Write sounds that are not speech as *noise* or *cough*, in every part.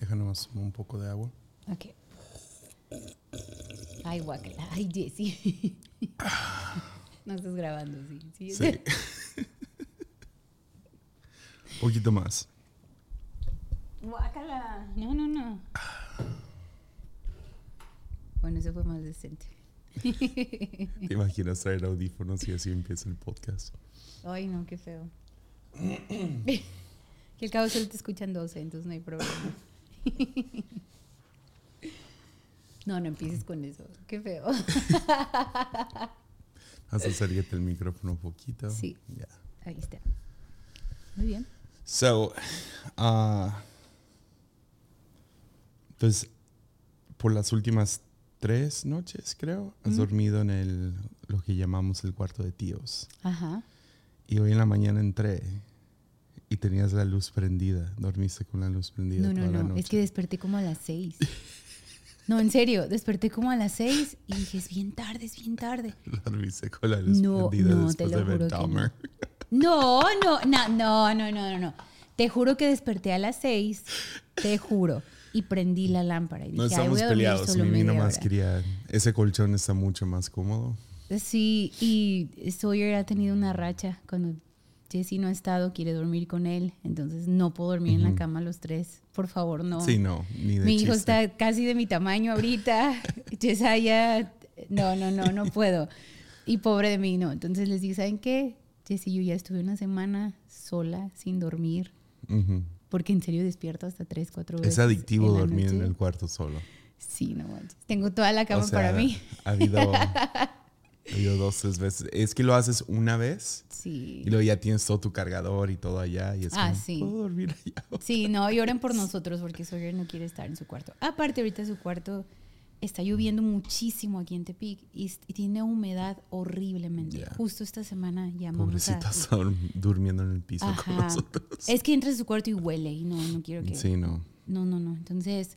déjanos un poco de agua. Ok. Ay, guacala. Ay, Jessy. *laughs* no estás grabando, sí. Sí. Sí. un *laughs* poquito más. Guacala. No, no, no. Bueno, eso fue más decente. *laughs* ¿Te imaginas traer audífonos y así empieza el podcast? Ay, no, qué feo. *clears throat* que al cabo solo te escuchan 12, entonces no hay problema. *laughs* no, no empieces con eso. Qué feo. *laughs* Vas a salirte el micrófono un poquito. Sí. Ya. Ahí está. Muy bien. So, ah, pues por las últimas tres noches, creo, has Mm. dormido en el lo que llamamos el cuarto de tíos. Ajá. Y hoy en la mañana entré y tenías la luz prendida. Dormiste con la luz prendida No, no, toda la no. noche. Es que desperté como a las 6. No, en serio, desperté como a las 6 y dije, es bien tarde, es bien tarde. *laughs* Dormiste con la luz No, prendida no, después te lo de juro que no. No, no, no, no, no, no, no, no. Te juro que desperté a las 6, te juro. Y prendí la lámpara y dije, No "Ay, estamos voy a peleados. solo media nomás hora". quería... Ese colchón está mucho más cómodo. Sí, y Sawyer ha tenido una racha. Cuando Jesse no ha estado, quiere dormir con él. Entonces no puedo dormir en la cama los tres. Por favor, no. Sí, no, ni de Mi hijo está casi de mi tamaño ahorita. *laughs* Yesaya, no, no, no, no puedo. Y pobre de mí, no. Entonces les dije, ¿saben qué? Jesse, yo ya estuve una semana sola, sin dormir. Porque en serio despierto hasta tres, cuatro veces. Es adictivo la dormir en el cuarto solo. Sí, no manches. Tengo toda la cama O sea, para mí. Ha habido, *laughs* habido dos, tres veces. Es que lo haces una vez Sí. y luego ya tienes todo tu cargador y todo allá. Y es Ah, como, sí. ¿puedo dormir allá? *laughs* Sí, no, y oren por nosotros porque Sawyer no quiere estar en su cuarto. Aparte, ahorita su cuarto está lloviendo muchísimo aquí en Tepic y, tiene humedad horriblemente. Ya. Justo esta semana llamamos a... Pobrecita, está dur- durmiendo en el piso con nosotros. Es que entra a su cuarto y huele y no, no quiero que... Sí, no. No, no, no. Entonces,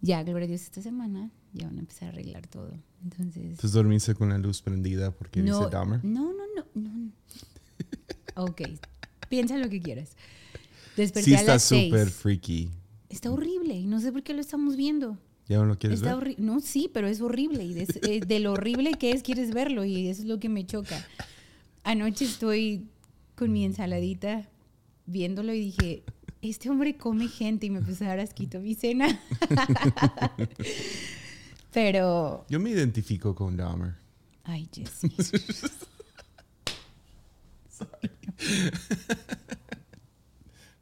ya, gloria a Dios, esta semana ya van a empezar a arreglar todo. Entonces... Entonces dormiste con la luz prendida porque no, dice Dahmer. no, no, no, no. Ok, piensa lo que quieras. Desperté Sí a está las súper freaky. Está horrible y no sé por qué lo estamos viendo. ¿Ya no lo quieres Está ver? No, sí, pero es horrible. Y de, eh, de lo horrible que es, quieres verlo. Y eso es lo que me choca. Anoche estoy con mi ensaladita viéndolo y dije, este hombre come gente. Y me empezó a dar asquito mi cena. *laughs* pero, Yo me identifico con Dahmer. ay, Jesse. *laughs*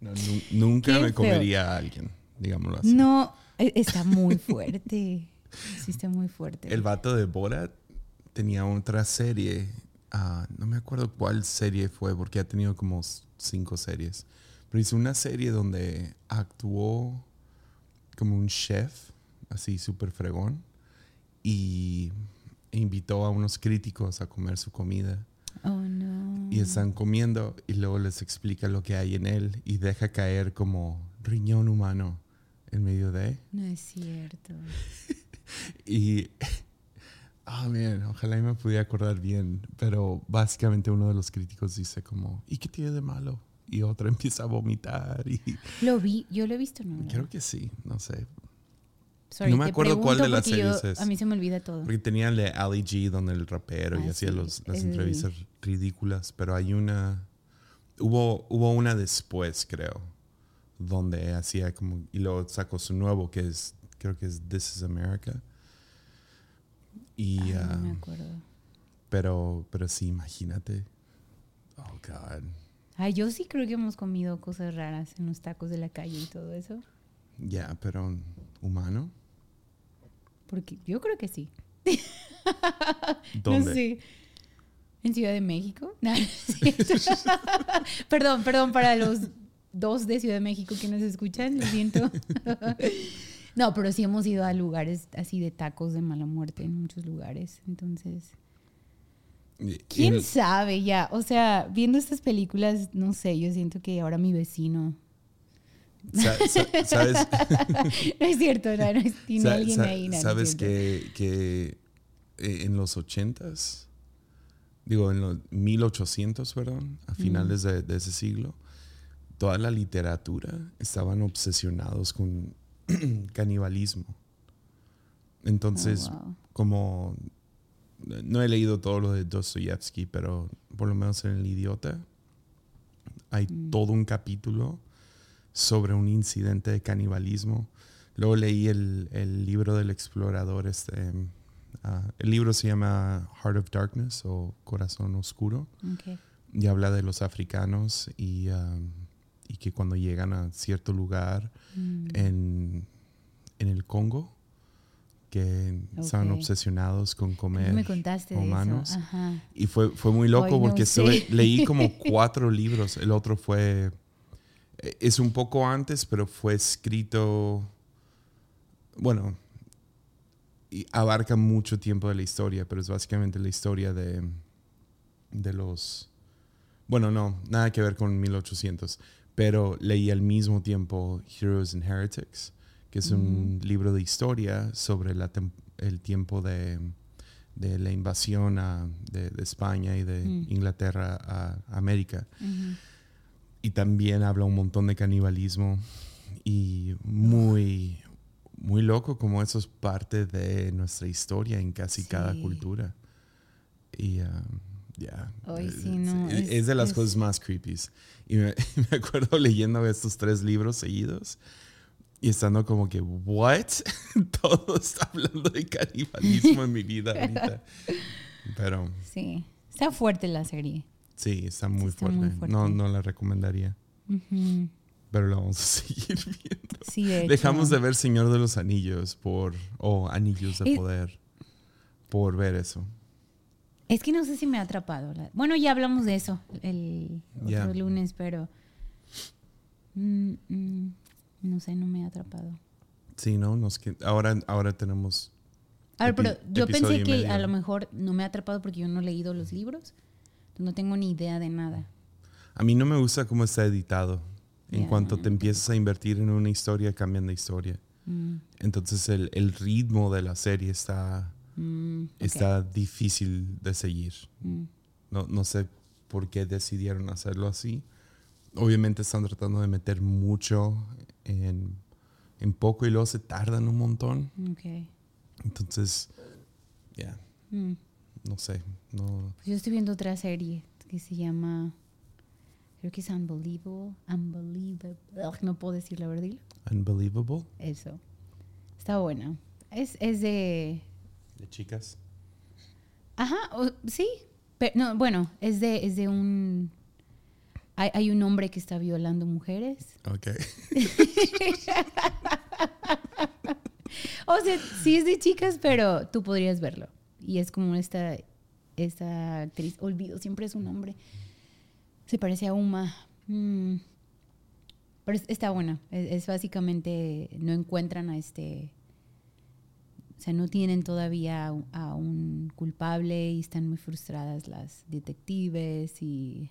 No, nu- nunca Qué me feo. comería a alguien, digámoslo así. No, e- está muy fuerte. Sí, está muy fuerte. El vato de Borat tenía otra serie. ah, no me acuerdo cuál serie fue, porque ha tenido como cinco series. Pero hizo una serie donde actuó como un chef, así súper fregón, y invitó a unos críticos a comer su comida. Oh, no. Y están comiendo y luego les explica lo que hay en él y deja caer como riñón humano en medio de. No es cierto. *laughs* Y, *laughs* ah, man, ojalá y me pudiera acordar bien, pero básicamente uno de los críticos dice como, ¿y qué tiene de malo? Y otro *laughs* empieza a vomitar y Lo vi, yo lo he visto, ¿no? creo que sí, no sé. Sorry, no me acuerdo cuál de las yo- series es. A mí se me olvida todo. Porque tenía el de Ali G, donde el rapero y Ah, hacía sí, los- las el- entrevistas ridículas, pero hay una, hubo, hubo una después, creo, donde hacía como, y luego sacó su nuevo, que es, creo que es This is America. Y, Ay, ah, no me acuerdo. pero, pero sí, imagínate. Oh, God. Ay, yo sí creo que hemos comido cosas raras en los tacos de la calle y todo eso. Ya, pero humano. Porque yo creo que sí. *laughs* ¿Dónde? No sé. ¿En Ciudad de México? *laughs* No, *laughs* perdón, perdón para los dos de Ciudad de México que nos escuchan, lo siento. no, pero sí hemos ido a lugares así de tacos de mala muerte en muchos lugares. Entonces, ¿quién sabe ya? O sea, viendo estas películas, no sé, yo siento que ahora mi vecino... sa- sa- ¿Sabes? *laughs* No es cierto, no, no es- tiene Sa- alguien sa- ahí. no, no es ¿Sabes que, que eh, en los ochentas, digo, en los 1800, perdón, a finales de, de ese siglo, toda la literatura estaban obsesionados con *clears throat* canibalismo. Entonces, Oh, wow. como no he leído todo lo de Dostoyevsky, pero por lo menos en El Idiota hay Mm. todo un capítulo sobre un incidente de canibalismo. Luego leí el, el libro del explorador, este, ah, el libro se llama Heart of Darkness o Corazón Oscuro Ok. y habla de los africanos y, y que cuando llegan a cierto lugar Mm. en, en el Congo, que estaban Ok. obsesionados con comer me contaste de humanos. eso. Y fue, fue muy loco no porque sé. leí como *laughs* cuatro libros. El otro fue, es un poco antes, pero fue escrito, bueno, y abarca mucho tiempo de la historia, pero es básicamente la historia de, de los, bueno, no, nada que ver con 1800, pero leí al mismo tiempo Heroes and Heretics, que es un libro de historia sobre la el tiempo de, de la invasión a- de, de España y de Mm. Inglaterra a América. Y también habla un montón de canibalismo y muy, muy loco como eso es parte de nuestra historia en casi cada Sí. cultura. Y um, ya. Ay, eh, sí, no, es, es- es de las es- cosas más creepy. Y me, *laughs* me acuerdo leyendo estos tres libros seguidos y estando como que, ¿what? *laughs* Todo está hablando de canibalismo en mi vida ahorita. *laughs* Pero Sí. Está fuerte la serie. Sí, está muy, está fuerte. muy fuerte. No, no la recomendaría. Pero la vamos a *laughs* seguir viendo. Sí, de hecho. Dejamos de ver Señor de los Anillos por. o Anillos de Poder. Por ver eso. Es que no sé si me ha atrapado. la- Bueno, ya hablamos de eso el otro lunes, pero. mm, mm, no sé, no me ha atrapado. Sí, ¿no? Nos, ahora, ahora tenemos. A ver, pero yo pensé que medio. a lo mejor no me ha atrapado porque yo no he leído los libros. No tengo ni idea de nada. A mí no me gusta cómo está editado. En cuanto te empiezas a invertir en una historia, cambian de historia. Mm, Entonces el, el ritmo de la serie está, mm, está difícil de seguir. Mm, No, no sé por qué decidieron hacerlo así. Obviamente están tratando de meter mucho en, en poco y luego se tardan un montón. ok. Entonces, ya, Mm. No sé. No, Pues yo estoy viendo otra serie que se llama. Creo que es Unbelievable. Unbelievable. Ugh, no puedo decir la verdad. unbelievable. Eso. Está buena. Es, es de. De chicas. Ajá, o- sí. Pero, no, bueno, es de, es de un. Hay, hay un hombre que está violando mujeres. Ok. *laughs* O sea, sí es de chicas, pero tú podrías verlo. Y es como esta, esta actriz, olvido siempre su nombre. Se parece a Uma. Mm. Pero es- está buena. Es, básicamente, no encuentran a este... O sea, no tienen todavía a, un- a culpable y están muy frustradas las detectives y...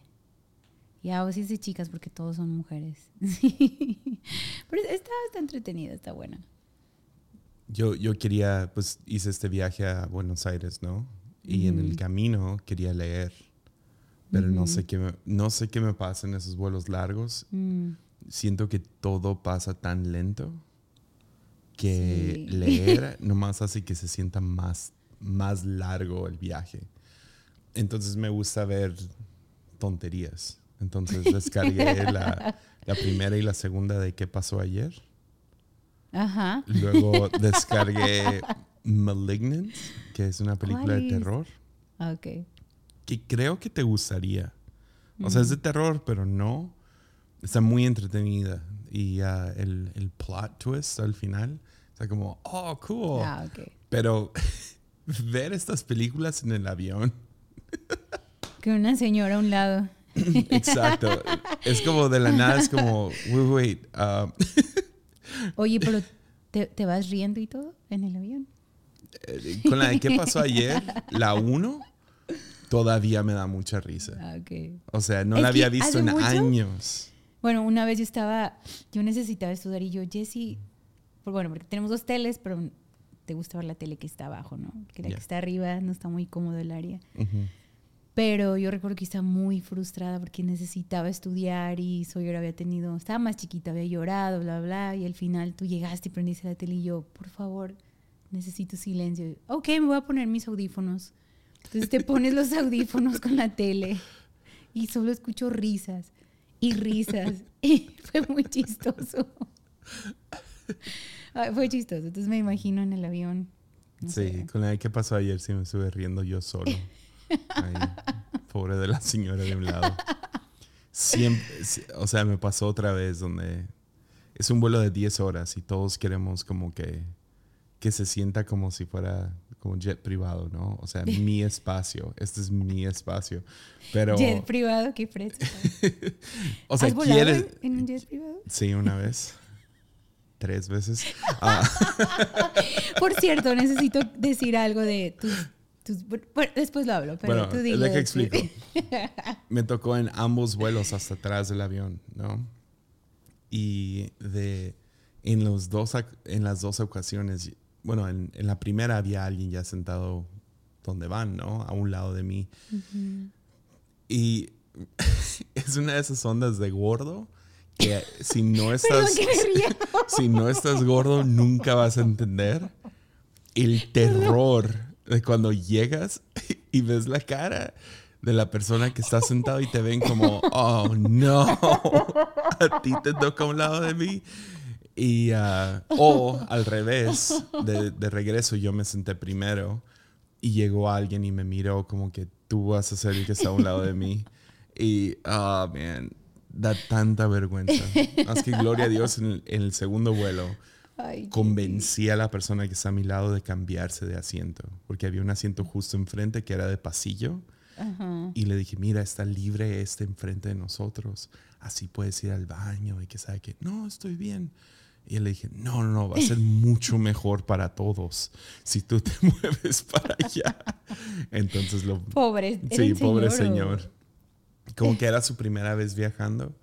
Y ahora sí es de chicas porque todos son mujeres. *laughs* Pero está, está entretenida, está buena. Yo, yo quería, pues hice este viaje a Buenos Aires, ¿no? Y en el camino quería leer. Pero no, sé qué me, no sé qué me pasa en esos vuelos largos. Mm. Siento que todo pasa tan lento que Sí. leer *laughs* nomás hace que se sienta más, más largo el viaje. Entonces me gusta ver tonterías. Entonces descargué la, *laughs* la primera y la segunda de qué pasó ayer. Ajá. Luego *laughs* descargué Malignant, que es una película ¿Cuál de terror, Ah, Ok. que creo que te gustaría. O sea, es de terror, pero no. Está muy entretenida. Y ah, el, el plot twist al final, está como, oh, cool. Ah, ok. Pero *laughs* ver estas películas en el avión, *laughs* Que una señora a un lado. exacto. es como de la nada, es como, wait, wait. ah, Oye, pero ¿te, te vas riendo y todo en el avión? eh, con la de qué pasó ayer, la 1, todavía me da mucha risa. Ah. O sea, no Es la había visto en mucho- años. Bueno, una vez yo estaba, yo necesitaba estudiar y yo, Jessy, por- bueno, porque tenemos dos teles, pero te gusta ver la tele que está abajo, ¿no? Que la que está arriba no está muy cómodo el área. Pero yo recuerdo que estaba muy frustrada porque necesitaba estudiar y Sawyer había tenido, estaba más chiquita, había llorado, bla, bla, y al final tú llegaste y prendiste la tele y yo, por favor, necesito silencio. Ok, me voy a poner mis audífonos. Entonces te pones los audífonos con la tele y solo escucho risas y risas. *laughs* Y fue muy chistoso. *laughs* Ay, fue chistoso. Entonces me imagino en el avión. no Sí, sé. con la que pasó ayer sí me estuve riendo yo solo. *laughs* Pobre de la señora de un lado. Siempre, o sea, me pasó otra vez donde es un vuelo de 10 horas y todos queremos como que, que se sienta como si fuera como un jet privado, ¿no? O sea, mi espacio, este es mi espacio. Pero, Jet privado, qué fresco. *laughs* o sea, ¿Has volado quieres... en un jet privado? Sí, una vez. Tres veces. *laughs* Ah, Por cierto, necesito decir algo de tus... tus- bueno, después lo hablo, pero Bueno, tú dilo deja de- explico. *laughs* Me tocó en ambos vuelos hasta atrás del avión, ¿no? Y de en los dos en las dos ocasiones, bueno, en, en la primera había alguien ya sentado donde van, ¿no? A un lado de mí. Y *laughs* es una de esas ondas de gordo que si *laughs* no estás si no estás gordo nunca vas a entender el terror de cuando llegas *laughs* y ves la cara de la persona que está sentado y te ven como, oh no, *laughs* a ti te toca un lado de mí. Y, ah, o al revés, de, de regreso yo me senté primero y llegó alguien y me miró como que tú vas a ser el que está a un lado de mí. Y, ah, man, da tanta vergüenza. Más que gloria a Dios en en el segundo vuelo Ay, convencí a la persona que está a mi lado de cambiarse de asiento, porque había un asiento justo enfrente que era de pasillo. Ajá. Y le dije, mira, está libre este enfrente de nosotros. Así puedes ir al baño y que sabe que, no, estoy bien. Y le dije, no, no, no, va a ser *laughs* mucho mejor para todos si tú te *laughs* mueves para allá. Entonces lo... Pobre. ¿era Sí, pobre señor. Como que era su primera vez viajando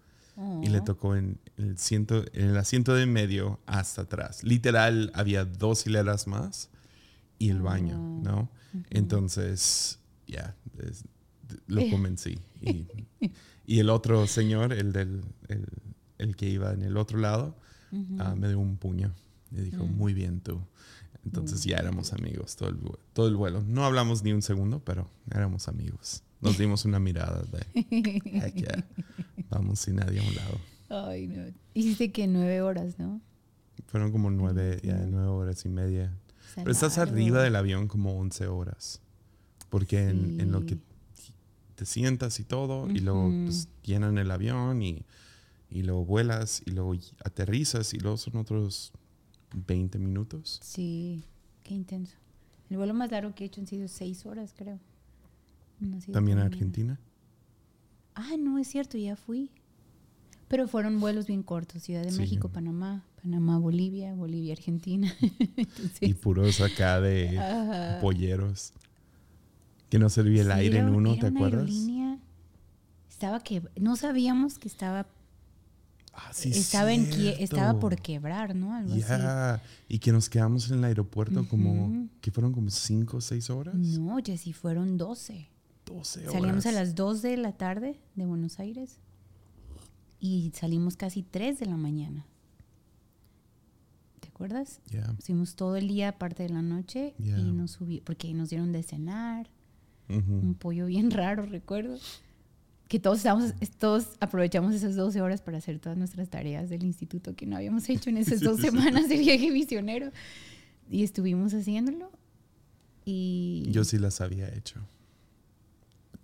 y le tocó en el, ciento, en el asiento de medio hasta atrás. Literal, había dos hileras más y el baño, Oh. ¿no? Entonces, ya, es- lo convencí. Y, *laughs* y el otro señor, el, del, el, el que iba en el otro lado, ah, me dio un puño y dijo, Mm. muy bien tú. Entonces ya éramos amigos todo el, todo el vuelo. No hablamos ni un segundo, pero éramos amigos. Nos dimos una mirada de, heck yeah, vamos sin nadie a un lado. Ay, no. Hiciste que nueve horas, ¿no? Fueron como nueve, ya, nueve horas y media. Pero estás arriba del avión como 11 horas. Porque en, en lo que te sientas y todo, y luego pues, llenan el avión y, y luego vuelas y luego aterrizas y luego son otros 20 minutos. Sí, qué intenso. El vuelo más largo que he hecho han sido seis horas, creo. No También a. Argentina. Ah, no, es cierto, ya fui. Pero fueron vuelos bien cortos. Ciudad de Sí. México, Panamá, Panamá, Bolivia, Bolivia, Argentina. *laughs* Entonces, Y puros acá de polleros. Que no servía el Sí, aire en uno, era ¿te una acuerdas? aerolínea. Estaba que no sabíamos que estaba Ah, sí, estaba en quie- estaba por quebrar, ¿no? Algo así. Ya, y que nos quedamos en el aeropuerto como, que fueron como 5 o 6 horas. No, Jessy, fueron 12. 12 horas. Salimos a las 2 de la tarde de Buenos Aires y salimos casi 3 de la mañana. ¿Te acuerdas? Ya. Estuvimos todo el día, parte de la noche, Ya. y nos subí, porque nos dieron de cenar, Ujú. un pollo bien *laughs* raro, recuerdo. Que todos, estábamos, todos aprovechamos esas 12 horas para hacer todas nuestras tareas del instituto que no habíamos *laughs* hecho en esas dos semanas de viaje misionero. Y estuvimos haciéndolo. Y Yo sí las había hecho.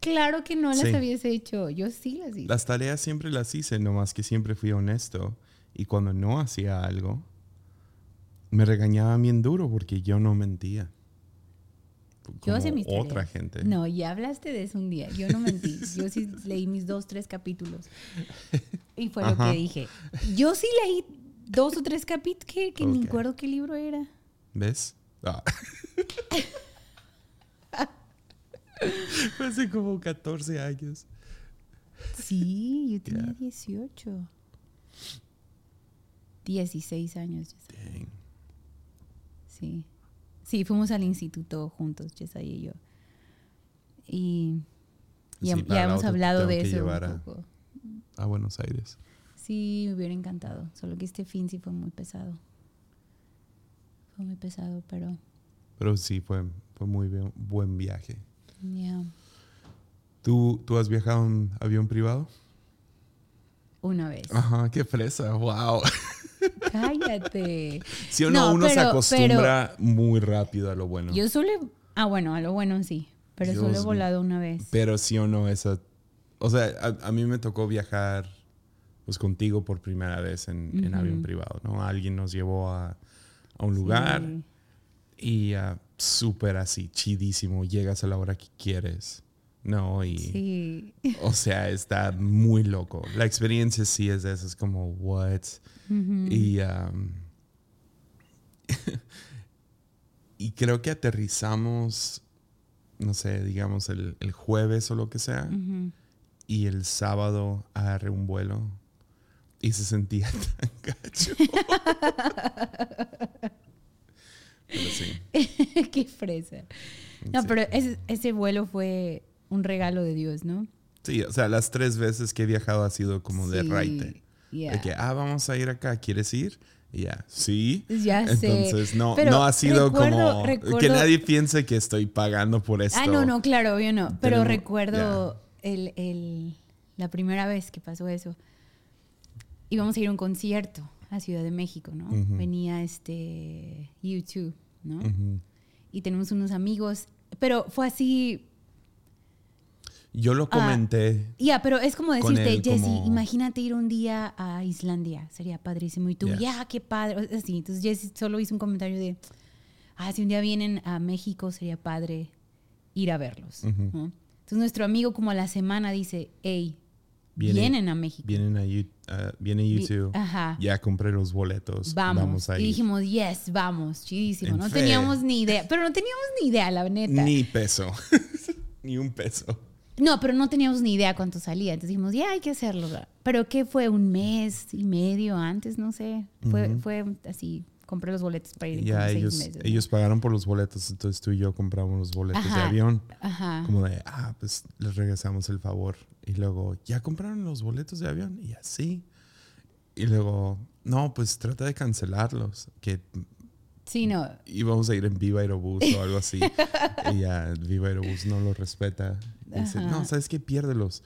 Claro que no las Sí. habías hecho. Yo sí las hice. Las tareas siempre las hice, nomás que siempre fui honesto. Y cuando no hacía algo, me regañaban bien duro porque yo no mentía. Yo hacía mis tareas. otra gente. No, ya hablaste de eso un día. Yo no mentí. *laughs* Yo sí leí mis dos, tres capítulos. Y fue lo que dije. Yo sí leí dos o tres capítulos que, que ni Ok. recuerdo qué libro era. ¿Ves? Ah. *laughs* *laughs* Fue hace como 14 años. Sí, yo tenía Ya. 18. 16 años. Dang. Sí. Sí, fuimos al instituto juntos, Jessa y yo. Y Ya, Sí, hemos otra hablado de eso un a- poco. A Buenos Aires. Sí, me hubiera encantado. Solo que este fin sí fue muy pesado. Fue muy pesado, pero Pero sí, fue, fue muy bien- buen viaje. Ya. ¿Tú, ¿Tú has viajado en avión privado? Una vez. Ajá, qué fresa, wow. *laughs* Cállate. Si o no, No, uno se pero- acostumbra muy rápido a lo bueno. Yo solo. Ah, bueno, a lo bueno sí. Pero Dios solo he volado una vez. Pero sí o no, esa. O sea, a, a mí me tocó viajar pues contigo por primera vez en, en avión privado, ¿no? Alguien nos llevó a, a un lugar Sí. y ah, súper así, chidísimo. Llegas a la hora que quieres, ¿no? Y. Sí. O sea, está muy loco. La experiencia sí es de esas como, what? Y, um, *laughs* y creo que aterrizamos, no sé, digamos el, el jueves o lo que sea. Y el sábado agarré un vuelo y se sentía *laughs* tan gacho. *laughs* Pero sí. *laughs* Qué fresa. No, Sí. pero ese, ese vuelo fue un regalo de Dios, ¿no? Sí, o sea, las tres veces que he viajado ha sido como de raite. ya. De que, ah, vamos a ir acá, ¿quieres ir? Y ya, sí. Ya sé. Entonces, no, Pero no ha sido recuerdo- como que nadie piense que estoy pagando por esto. Ah, no, no, claro, yo no. Pero Tenemos- recuerdo el, el- la primera vez que pasó eso. Íbamos a ir a un concierto a Ciudad de México, ¿no? Venía este YouTube, Y tenemos unos amigos. Pero fue así. Yo lo Ah, comenté. Ya, pero es como decirte, Jesse, como- imagínate ir un día a Islandia, sería padrísimo. Y tú, ya, qué padre. Así, entonces Jesse solo hizo un comentario de, ah, si un día vienen a México, sería padre ir a verlos. Entonces nuestro amigo como a la semana dice, hey, Viene- vienen a México. Vienen a ah, viene Vi- YouTube. Ajá. Ya compré los boletos. Vamos. Vamos, a y dijimos, yes, vamos, chidísimo. En No fe. teníamos ni idea, pero no teníamos ni idea, la neta. Ni peso. *laughs* Ni un peso. No, pero no teníamos ni idea cuánto salía. Entonces dijimos, ya hay que hacerlo. Pero ¿qué fue? ¿Un mes y medio antes? No sé. Fue, fue así. Compré los boletos para ir Ya ellos, meses. ¿no? ellos pagaron por los boletos, entonces tú y yo compramos los boletos de avión. Ajá. Como de, ah, pues les regresamos el favor. Y luego, ¿ya compraron los boletos de avión? Y así. Y luego, no, pues trata de cancelarlos. Que Sí, no. íbamos a ir en Viva Aerobús o algo así. *laughs* y ya Viva Aerobús no lo respeta. Y dice, no, ¿sabes qué? Piérdelos.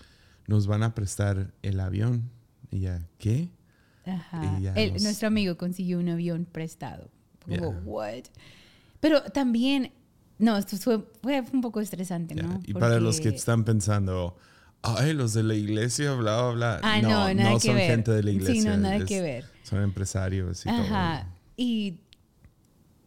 Nos van a prestar el avión. Y ya, ¿qué? Ajá. Y ya El- nos- Nuestro amigo consiguió un avión prestado. Como, Ya. what? Pero también, no, esto fue, fue un poco estresante, Ya. ¿no? Y para los que Porque- están pensando, ay, los de la iglesia, bla, bla, bla. Ah, no, no, nada no que son ver. gente de la iglesia. Sí, no, nada es- que ver. Son empresarios y Ajá. Y,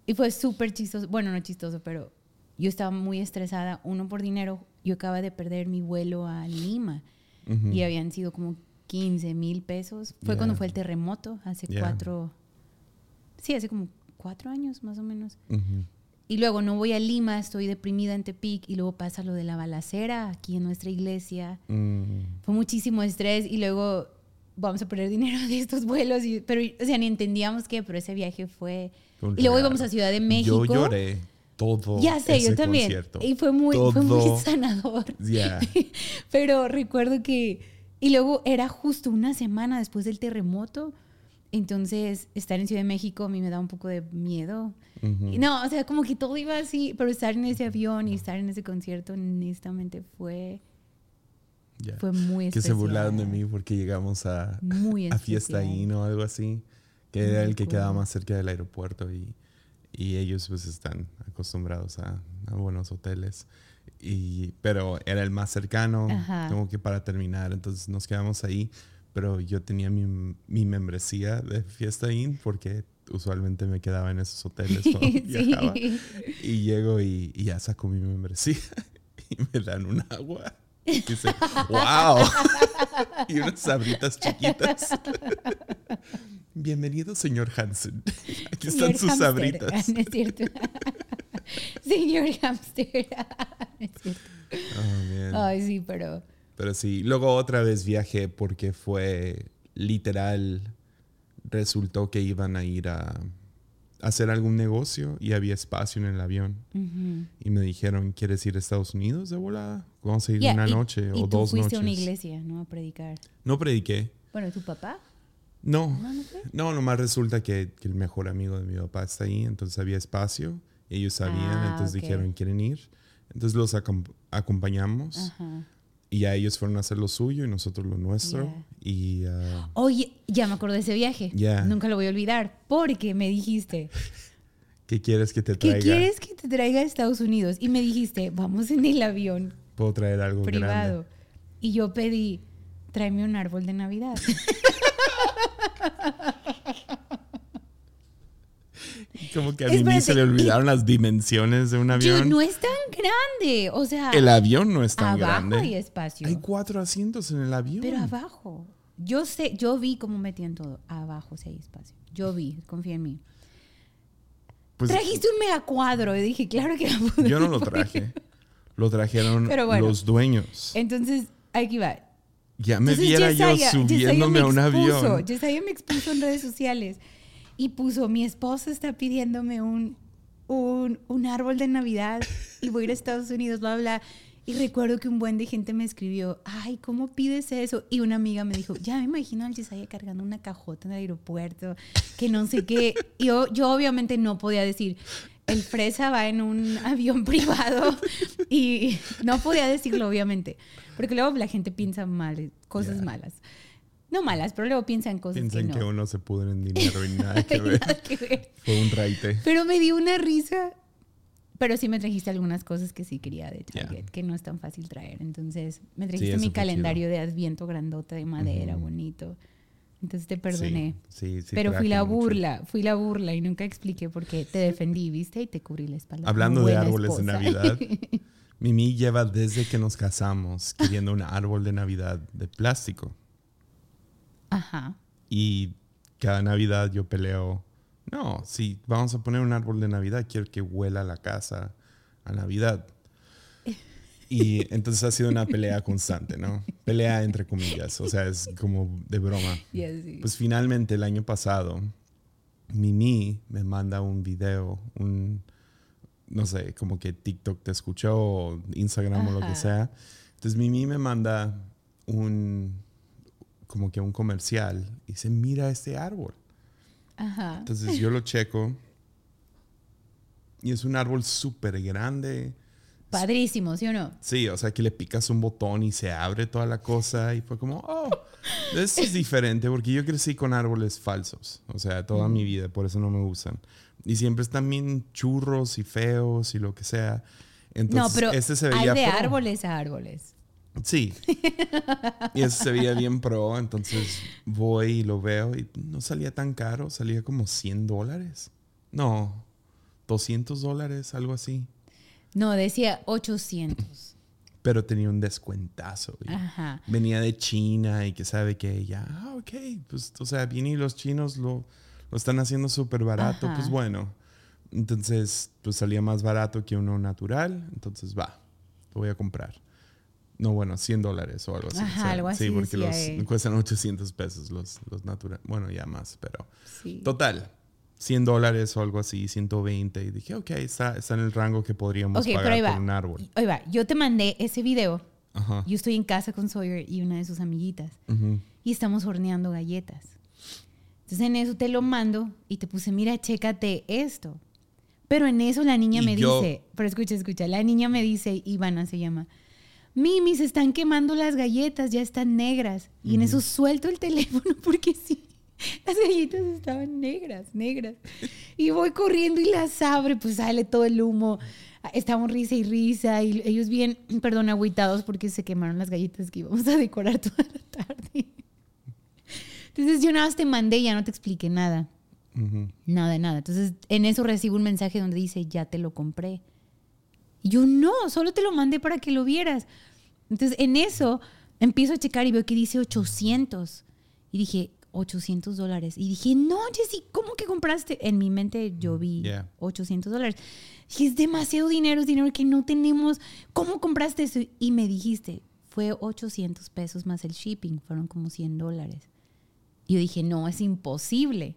y fue súper chistoso. Bueno, no chistoso, pero yo estaba muy estresada. Uno por dinero. Yo acaba de perder mi vuelo a Lima. todo. Y habían sido como 15 mil pesos. Fue cuando fue el terremoto, hace cuatro. Sí, hace como cuatro años más o menos. Ujú. Y luego no voy a Lima, estoy deprimida en Tepic. Y luego pasa lo de la balacera aquí en nuestra iglesia. Mm, Fue muchísimo estrés. Y luego vamos a perder dinero de estos vuelos. Y, pero, o sea, ni entendíamos qué, pero ese viaje fue. un Y luego regalo. íbamos a Ciudad de México. Yo lloré todo. Ya sé, yo ese también. concierto. Y fue muy, fue muy sanador. Ya. *laughs* Pero recuerdo que. Y luego era justo una semana después del terremoto. Entonces, estar en Ciudad de México a mí me da un poco de miedo. Ujú. Y No, o sea, como que todo iba así. Pero estar en ese avión y estar en ese concierto, honestamente, fue, Ya. fue muy Que se especial. burlaron de mí porque llegamos a, Muy a Fiesta especial. Inn o algo así. Que era Muy el que cool. quedaba más cerca del aeropuerto y, y ellos pues están acostumbrados a, a buenos hoteles. Y, pero era el más cercano, Ajá. como que para terminar, entonces nos quedamos ahí. Pero yo tenía mi, mi membresía de Fiesta Inn porque usualmente me quedaba en esos hoteles *laughs* cuando viajaba. sí. Y llego y, y ya saco mi membresía *laughs* y me dan un agua. Y dice, wow. *laughs* y unas sabritas chiquitas. Bienvenido, señor Hansen. Aquí están sus sabritas. No es cierto. Señor hamster. No es cierto. Oh. Ay, sí, pero. Pero sí, luego otra vez viajé porque fue literal, resultó que iban a ir a, hacer algún negocio y había espacio en el avión. Ujú. Y me dijeron, ¿quieres ir a Estados Unidos de volada? Vamos a ir Yeah, una y- noche y o tú dos fuiste noches. a una iglesia, ¿no? A predicar. No prediqué. Bueno, ¿tu papá? No, No, no no, nomás resulta que, que el mejor amigo de mi papá está ahí, entonces había espacio. Ellos sabían, Ah, entonces ok. dijeron, ¿quieren ir? Entonces los acom- acompañamos Ajá. Y ya ellos fueron a hacer lo suyo y nosotros lo nuestro. Yeah. Y ah, Oye, ya me acordé de ese viaje. Nunca lo voy a olvidar. Porque me dijiste, ¿qué quieres que te ¿qué traiga? quieres que te traiga a Estados Unidos? Y me dijiste, vamos en el avión Puedo traer algo privado. Y yo pedí, tráeme un árbol de Navidad. *laughs* Como que a Espérate, se le olvidaron las dimensiones de un Yo, avión. no es tan grande. O sea, el avión no es tan abajo grande. hay espacio. Hay cuatro asientos en el avión. Pero abajo. Yo sé, yo vi cómo metían todo. Abajo sí hay espacio. Yo vi, confía en mí. Pues, Trajiste un megacuadro. Y dije, claro que lo pude yo no lo traje. Lo trajeron *laughs* Pero bueno. los dueños. Entonces, aquí va. Ya me Entonces, viera yo Yesaya- subiéndome Yesaya a un me expuso, avión. Yesaya me expuso en redes sociales y puso, mi esposo está pidiéndome un, un, un árbol de Navidad y voy a ir a Estados Unidos, bla, bla. Y recuerdo que un buen de gente me escribió, ay, ¿cómo pides eso? Y una amiga me dijo, ya me imagino al Yesaya cargando una cajota en el aeropuerto, que no sé qué. Y yo, yo obviamente no podía decir, el fresa va en un avión privado *laughs* y no podía decirlo, obviamente, porque luego la gente piensa mal, cosas Ya. malas. No malas, pero luego piensan cosas Piensan que que, no. uno se pudre en *laughs* dinero y nada que ver. Nada que ver. Fue un raite. Pero me dio una risa. Pero sí me trajiste algunas cosas que sí quería de. Target, que no es tan fácil traer. Entonces, me trajiste mi calendario de Adviento grandota de madera, bonito. Entonces te perdoné. Sí, sí, sí Pero fui la mucho. burla, fui la burla y nunca expliqué por qué te defendí, ¿viste? Y te cubrí la espalda. Hablando de árboles de. Navidad, *laughs* Mimi lleva desde que nos casamos queriendo un árbol de Navidad de plástico. Ajá. Y cada Navidad yo peleo, no, si vamos a poner un árbol de Navidad, quiero que huela la casa a Navidad. *laughs* Y entonces ha sido una pelea constante, ¿no? Pelea entre comillas, o sea, es como de broma. Sí. Pues finalmente el año pasado, Mimi me manda un video, un, no sé, como que TikTok te escuchó, o Instagram o lo que sea. Entonces Mimi me manda un, como que un comercial y dice, mira este árbol. Ajá. Entonces yo lo checo y es un árbol súper grande. Padrísimo, ¿sí o no? Sí, o sea que le picas un botón y se abre toda la cosa y fue como, oh, esto es diferente porque yo crecí con árboles falsos, o sea, toda mi vida, por eso no me gustan. Y siempre están bien churros y feos y lo que sea. Entonces, no, pero este se hay veía de pro. árboles a árboles. Sí. *laughs* Y ese se veía bien pro, entonces voy y lo veo y no salía tan caro, salía como 100 dólares. No, 200 dólares, algo así. No, decía 800. Pero tenía un descuentazo. Ajá. Venía de China y que sabe que ya, ah, ok, pues, o sea, viene y los chinos lo, lo están haciendo súper barato, Ajá. pues bueno. Entonces, pues salía más barato que uno natural, entonces va, lo voy a comprar. No, bueno, 100 dólares o algo así. Ajá, o sea, algo así Sí, porque los cuestan 800 pesos los, los naturales. Bueno, ya más, pero Sí. total. 100 dólares o algo así, 120. Y dije, ok, está, está en el rango que podríamos Ok, pero pagar por un árbol. Ahí va. Yo te mandé ese video. Ajá. Yo estoy en casa con Sawyer y una de sus amiguitas. Ujú. y estamos horneando galletas. Entonces en eso te lo mando y te puse, mira, chécate esto. Pero en eso la niña Y me yo- dice, pero escucha, escucha, la niña me dice, Ivana se llama, Mimi, se están quemando las galletas, ya están negras. Y en eso suelto el *laughs* teléfono porque sí, las galletas estaban negras, negras. Y voy corriendo y las abre, pues sale todo el humo. Estamos risa y risa y ellos bien, *clears throat* perdón, agüitados porque se quemaron las galletas que íbamos a decorar *laughs* toda la tarde. Entonces yo nada más te mandé y ya no te expliqué nada. Nada, nada. Entonces en eso recibo un mensaje donde dice, ya te lo compré. Y yo no, solo te lo mandé para que lo vieras. Entonces en eso empiezo a checar y veo que dice 800. Y dije, 800 dólares. Y dije, no, Jessy, ¿cómo que compraste? En mi mente yo vi Yeah. 800 dólares. Dije, es demasiado dinero, es dinero que no tenemos. ¿Cómo compraste eso? Y me dijiste, fue 800 pesos más el shipping, fueron como 100 dólares. Y yo dije, no, es imposible.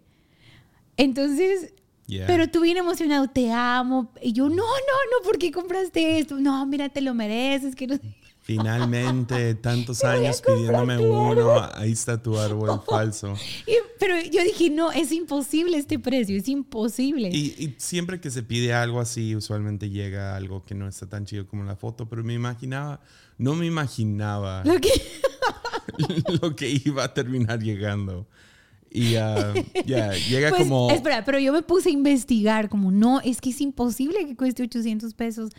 Entonces Yeah. Pero tú bien emocionado, te amo. Y yo, no, no, no, ¿por qué compraste esto? No, mira, te lo mereces. Que no... Finalmente, *laughs* tantos años pidiéndome uno, ahí está tu árbol *laughs* falso. Y- pero yo dije, no, es imposible este precio, es imposible. Y, y siempre que se pide algo así, usualmente llega algo que no está tan chido como la foto, pero me imaginaba, no me imaginaba Lo que- *laughs* lo que iba a terminar llegando. Y ah, ya, *laughs* llega Pues, como... Espera, pero yo me puse a investigar, como no, es que es imposible que cueste 800 pesos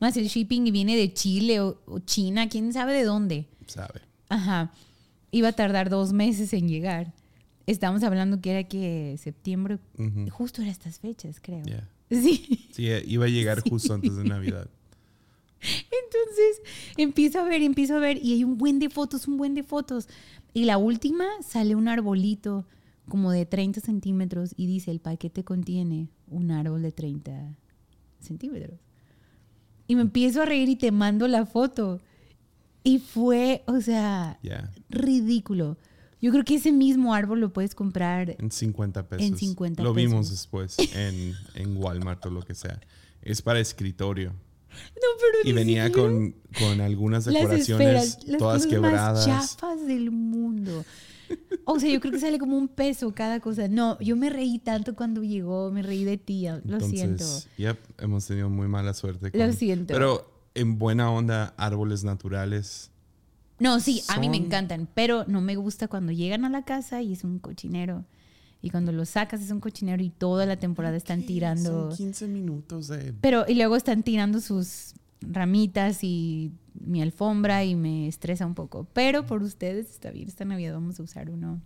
más el shipping y viene de Chile o, o China, quién sabe de dónde. ¿Sabe? Ajá. Iba a tardar dos meses en llegar. Estábamos hablando que era que septiembre, justo era estas fechas, creo. Ya. *laughs* Sí. Sí, iba a llegar *laughs* justo antes de Navidad. Entonces empiezo a ver, empiezo a ver y hay un buen de fotos, un buen de fotos. Y la última sale un arbolito como de 30 centímetros y dice el paquete contiene un árbol de 30 centímetros. Y me empiezo a reír y te mando la foto. Y fue, o sea, Ya. ridículo. Yo creo que ese mismo árbol lo puedes comprar. En 50 pesos. En 50 Lo pesos. vimos después en, en Walmart o lo que sea. Es para escritorio. No, pero Y ni venía siquiera con, con algunas las decoraciones esferas, las todas cosas quebradas. más chafas del mundo. O sea, yo creo que sale como un peso cada cosa. No, yo me reí tanto cuando llegó, me reí de ti, lo Entonces, siento. yep, hemos tenido muy mala suerte. Lo siento. Pero en buena onda, árboles naturales. No, sí, a mí me encantan, pero no me gusta cuando llegan a la casa y es un cochinero. Y cuando los sacas es un cochinero y toda la temporada están ¿Qué? tirando. Son 15 minutos de... Pero, y luego están tirando sus ramitas y mi alfombra y me estresa un poco. Pero por ustedes está bien, esta Navidad vamos a usar uno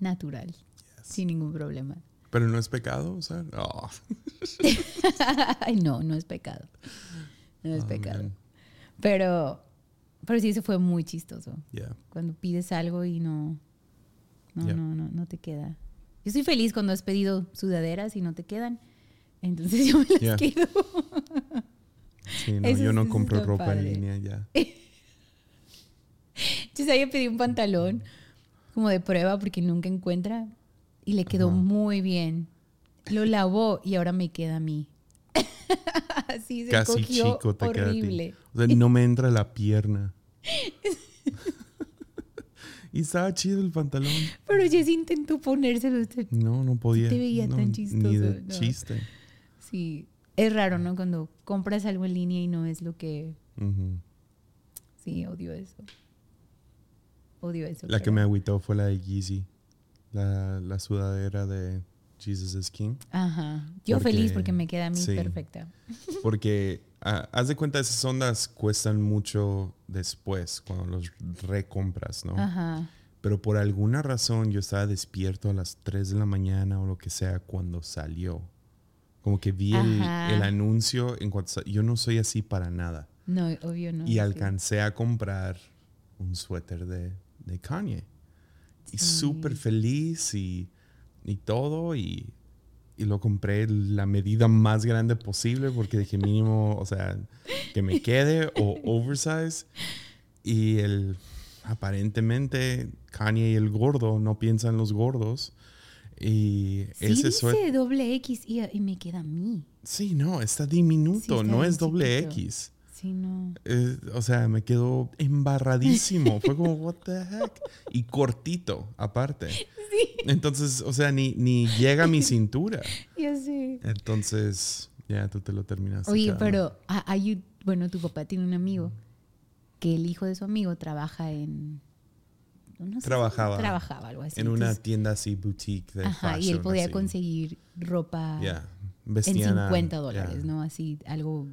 natural, sin ningún problema. Pero no es pecado usar. *laughs* Oh, Ay, no, no es pecado. No es oh, pecado. man. Pero, pero sí, eso fue muy chistoso. Yeah. Cuando pides algo y no, no, no, no, no te queda. Yo estoy feliz cuando has pedido sudaderas y no te quedan. Entonces *laughs* yo me las quedo. Sí, no, Eso yo no compro ropa padre. en línea ya. *laughs* Yo sabía pedí un pantalón como de prueba porque nunca encuentra y le quedó muy bien. Lo lavó y ahora me queda a mí. *laughs* Así se Casi cogió chico te queda a ti. horrible. O sea, no me entra la pierna. Y estaba chido el pantalón. Pero Jess intentó ponérselo. No, no podía. te veía no, tan Ni chistoso, de no. chiste. Sí, es raro, ¿no? Cuando compras algo en línea y no es lo que... Sí, odio eso. Odio eso. La que me agüitó fue la de Yeezy. La, la sudadera de Jesus is King. Ajá. Yo Porque- feliz porque me queda a mí sí. perfecta. Porque ah, haz de cuenta, esas ondas cuestan mucho después, cuando los recompras, ¿no? Ajá. Pero por alguna razón yo estaba despierto a las 3 de la mañana o lo que sea cuando salió. Como que vi el, anuncio en cuanto yo no soy así para nada. No, obvio no. y alcancé a comprar un suéter de, de Kanye. Y súper feliz y, y todo. Y, y lo compré la medida más grande posible porque dije mínimo, o sea, que me quede o oversize. Y el, aparentemente Kanye y el gordo no piensan los gordos. Y Sí ese dice doble X y, y me queda a mí. Sí, no, está diminuto, Sí, está no es doble. X. Sí, no. Eh, o sea, me quedó embarradísimo. Fue como, what the heck? Y cortito, aparte. Entonces, o sea, ni, ni llega a mi cintura. *laughs* Entonces, ya tú te lo terminaste. Oye, pero hay bueno, tu papá tiene un amigo que el hijo de su amigo trabaja en no sé, Trabajaba. trabajaba algo así. En una Entonces, tienda así, boutique de ajá, y él podía así. conseguir ropa Ya, en vestían a- 50 ya. dólares, ¿no? Así algo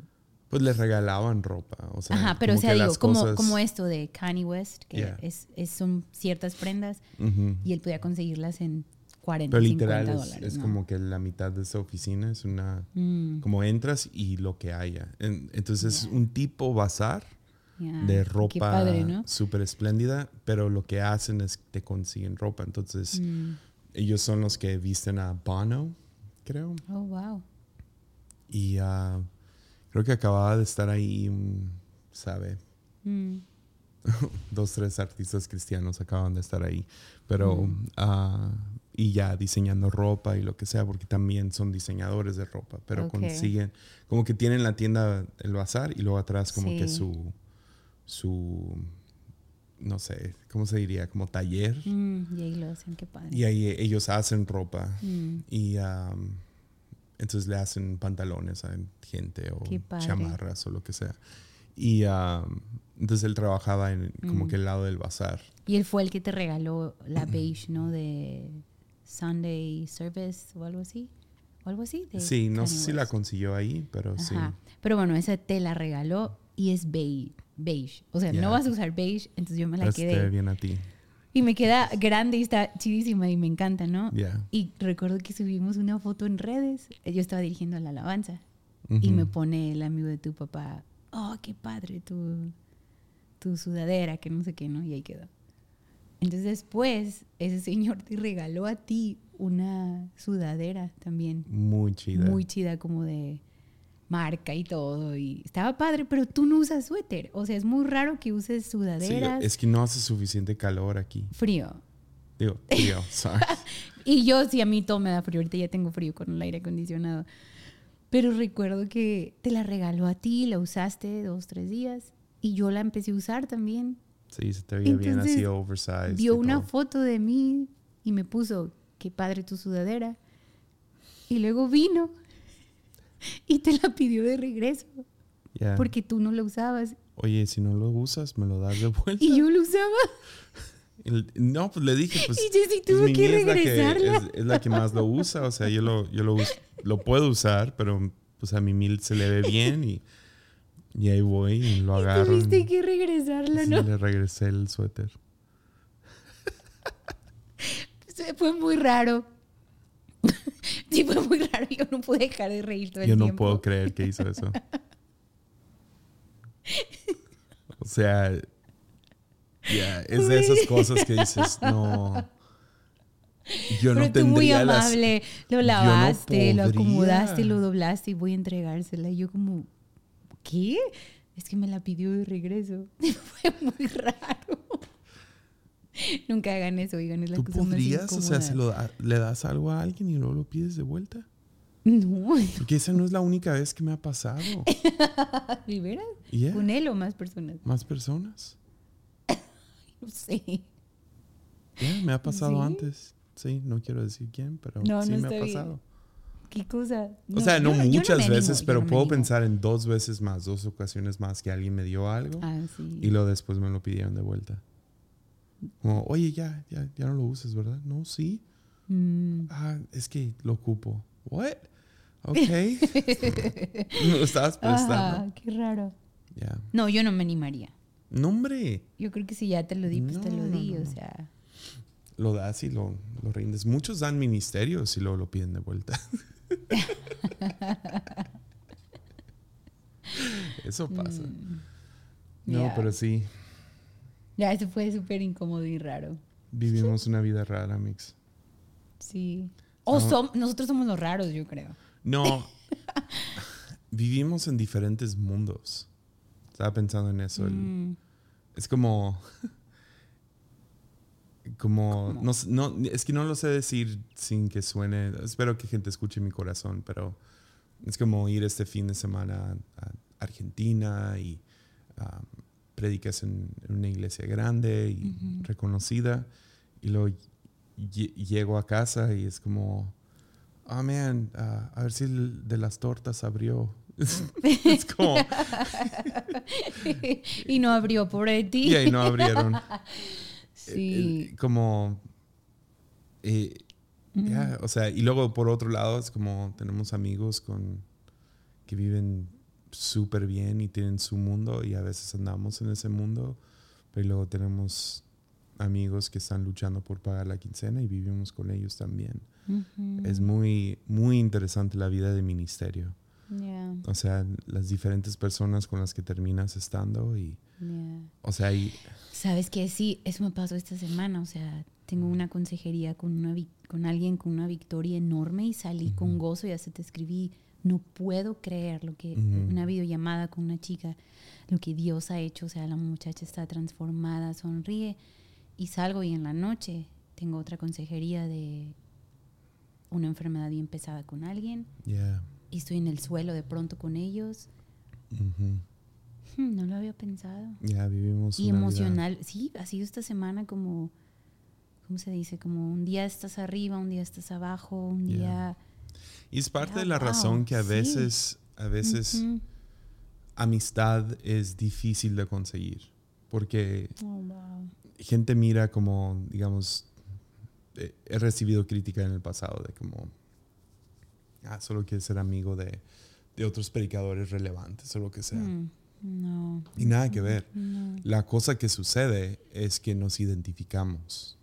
Pues les regalaban ropa. O sea, Ajá, pero o sea, digo, como, cosas- como esto de Kanye West, que Yeah. es, es- son ciertas prendas y él podía conseguirlas en 40, Pero 50 literal es, dólares. es ¿no? como que la mitad de esa oficina es una... Mm, Como entras y lo que haya. En- Entonces, un tipo bazar yeah. de ropa ¿no? súper espléndida, pero lo que hacen es que te consiguen ropa. Entonces, Mm. ellos son los que visten a Bono, creo. Oh, wow. Y ah, creo que acababa de estar ahí, ¿sabe? Mm. *laughs* Dos, tres artistas cristianos acaban de estar ahí. Pero Mm. ah, y ya diseñando ropa y lo que sea, porque también son diseñadores de ropa, pero consiguen, como que tienen la tienda, el bazar, y luego atrás como que su, su, no sé, ¿cómo se diría? Como taller. Mm, y ahí lo hacen, qué padre. Y ahí ellos hacen ropa Mm, y am, entonces le hacen pantalones a gente o chamarras o lo que sea. Y am, entonces él trabajaba en como Mm. que el lado del bazar. Y él fue el que te regaló la beige, ¿no? De Sunday Service o algo así. O algo así. de Sí, no sé si la consiguió ahí, pero sí. Ajá. Pero bueno, esa te la regaló y es beige. beige. O sea, Ya. no vas a usar beige, entonces yo me la Pero se te quedé. bien a ti. Y me queda grande y está chidísima y me encanta, ¿no? Ya. Y recuerdo que subimos una foto en redes. Yo estaba dirigiendo la alabanza y me pone el amigo de tu papá, oh, qué padre tu, tu sudadera, que no sé qué, ¿no? Y ahí quedó. Entonces después ese señor te regaló a ti una sudadera también, Muy chida. muy chida como de marca y todo. Y estaba padre, pero tú no usas suéter. O sea, es muy raro que uses Sí, sudaderas. es que no hace suficiente calor aquí. Frío. Digo, frío, sorry. *laughs* Y yo, sí, a mí todo me da frío. Ahorita ya tengo frío con el aire acondicionado. Pero recuerdo que te la regaló a ti, la usaste dos, tres días. Y yo la empecé a usar también. Sí, se te veía bien así oversized. Vio una todo. foto de mí y me puso, qué padre tu sudadera. Y luego vino y te la pidió de regreso Ya. porque tú no la usabas. Oye, si no lo usas, me lo das de vuelta. Y yo lo usaba. El- no, pues le dije, pues. Y Jessy tuvo que niña es la regresarla. es, es la que más lo usa. O sea, yo lo, yo lo, lo puedo usar, pero pues a mi mil se le ve bien y, y ahí voy y lo agarro. Tuviste y- que regresarla, ¿no? le regresé el suéter. *laughs* Fue muy raro. *laughs* sí, fue muy raro. Yo no pude dejar de reír todo el Yo no tiempo. puedo creer que hizo eso. O sea, ya, es de esas cosas que dices, no. Yo Pero no tú muy las. amable. Lo no lavaste, lo acomodaste, lo doblaste y voy a entregársela. Y yo como, ¿qué? Es que me la pidió de regreso. *laughs* fue muy raro. *laughs* Nunca hagan eso, oigan, es la ¿Tú cosa más podrías? O sea, se lo da- le das algo a alguien y luego lo pides de vuelta. No, Porque esa no es la única vez que me ha pasado. *laughs* ¿de veras? Yeah. ¿Con él o más personas? Más personas. *laughs* No sé. Ya, me ha pasado ¿Sí? antes. Sí, no quiero decir quién, pero No, sí no me ha bien. pasado. ¿Qué cosa? o sea, no yo muchas veces, pero puedo animo. pensar en dos veces más, dos ocasiones más que alguien me dio algo Ah, sí. y luego después me lo pidieron de vuelta. Como, oye, ya, ya, ya no lo usas, ¿verdad? No, sí. Mm. Ah, es que lo ocupo. What? *laughs* Ok. me *laughs* lo estabas prestando. Ajá, qué raro. Ya. No, yo no me animaría. No, hombre. Yo creo que si ya te lo di, pues te No, lo no, di, no, o no. sea. Lo das y lo, lo rindes. Muchos dan ministerios y luego lo piden de vuelta. *laughs* Eso pasa. No, Mm. ya. pero sí, Ya, eso fue súper incómodo y raro. vivimos una vida rara, Mix. Sí. O No. som- nosotros somos los raros, yo creo. No, *laughs* vivimos en diferentes mundos. Estaba pensando en eso. el- Mm, es como... *laughs* Como, no, no, es que no lo sé decir sin que suene, espero que gente escuche mi corazón, pero es como ir este fin de semana a Argentina y um, predicas en, en una iglesia grande y Ujú. reconocida y luego lle- llego a casa y es como, oh man, ah, a ver si el de las tortas abrió. *laughs* es como, y no abrió por ti. y no abrieron. *laughs* sí. el- como eh, ya, o sea y luego por otro lado es como tenemos amigos con que viven súper bien y tienen su mundo y a veces andamos en ese mundo pero luego tenemos amigos que están luchando por pagar la quincena y vivimos con ellos también. Es muy muy interesante la vida de ministerio. Ya, o sea las diferentes personas con las que terminas estando y o sea y Sabes que sí, eso me pasó esta semana. O sea, tengo una consejería con, una, con alguien con una victoria enorme y salí con gozo y hasta te escribí. No puedo creer lo que, Ujú. una videollamada con una chica, lo que Dios ha hecho. O sea, la muchacha está transformada, sonríe y salgo y en la noche tengo otra consejería de una enfermedad bien pesada con alguien Yeah. y estoy en el suelo de pronto con ellos. Hmm, no lo había pensado. Ya vivimos Y una vida- emocional, sí, ha sido esta semana como, ¿cómo se dice? Como un día estás arriba, un día estás abajo, un Yeah. día... Y es parte de la wow, razón que a sí. veces, a veces amistad es difícil de conseguir. Porque Oh, wow. gente mira como, digamos, eh, he recibido crítica en el pasado de como, ah, solo quieres ser amigo de, de otros predicadores relevantes o lo que sea. Hmm, No. Y nada que ver. No. La cosa que sucede es que nos identificamos.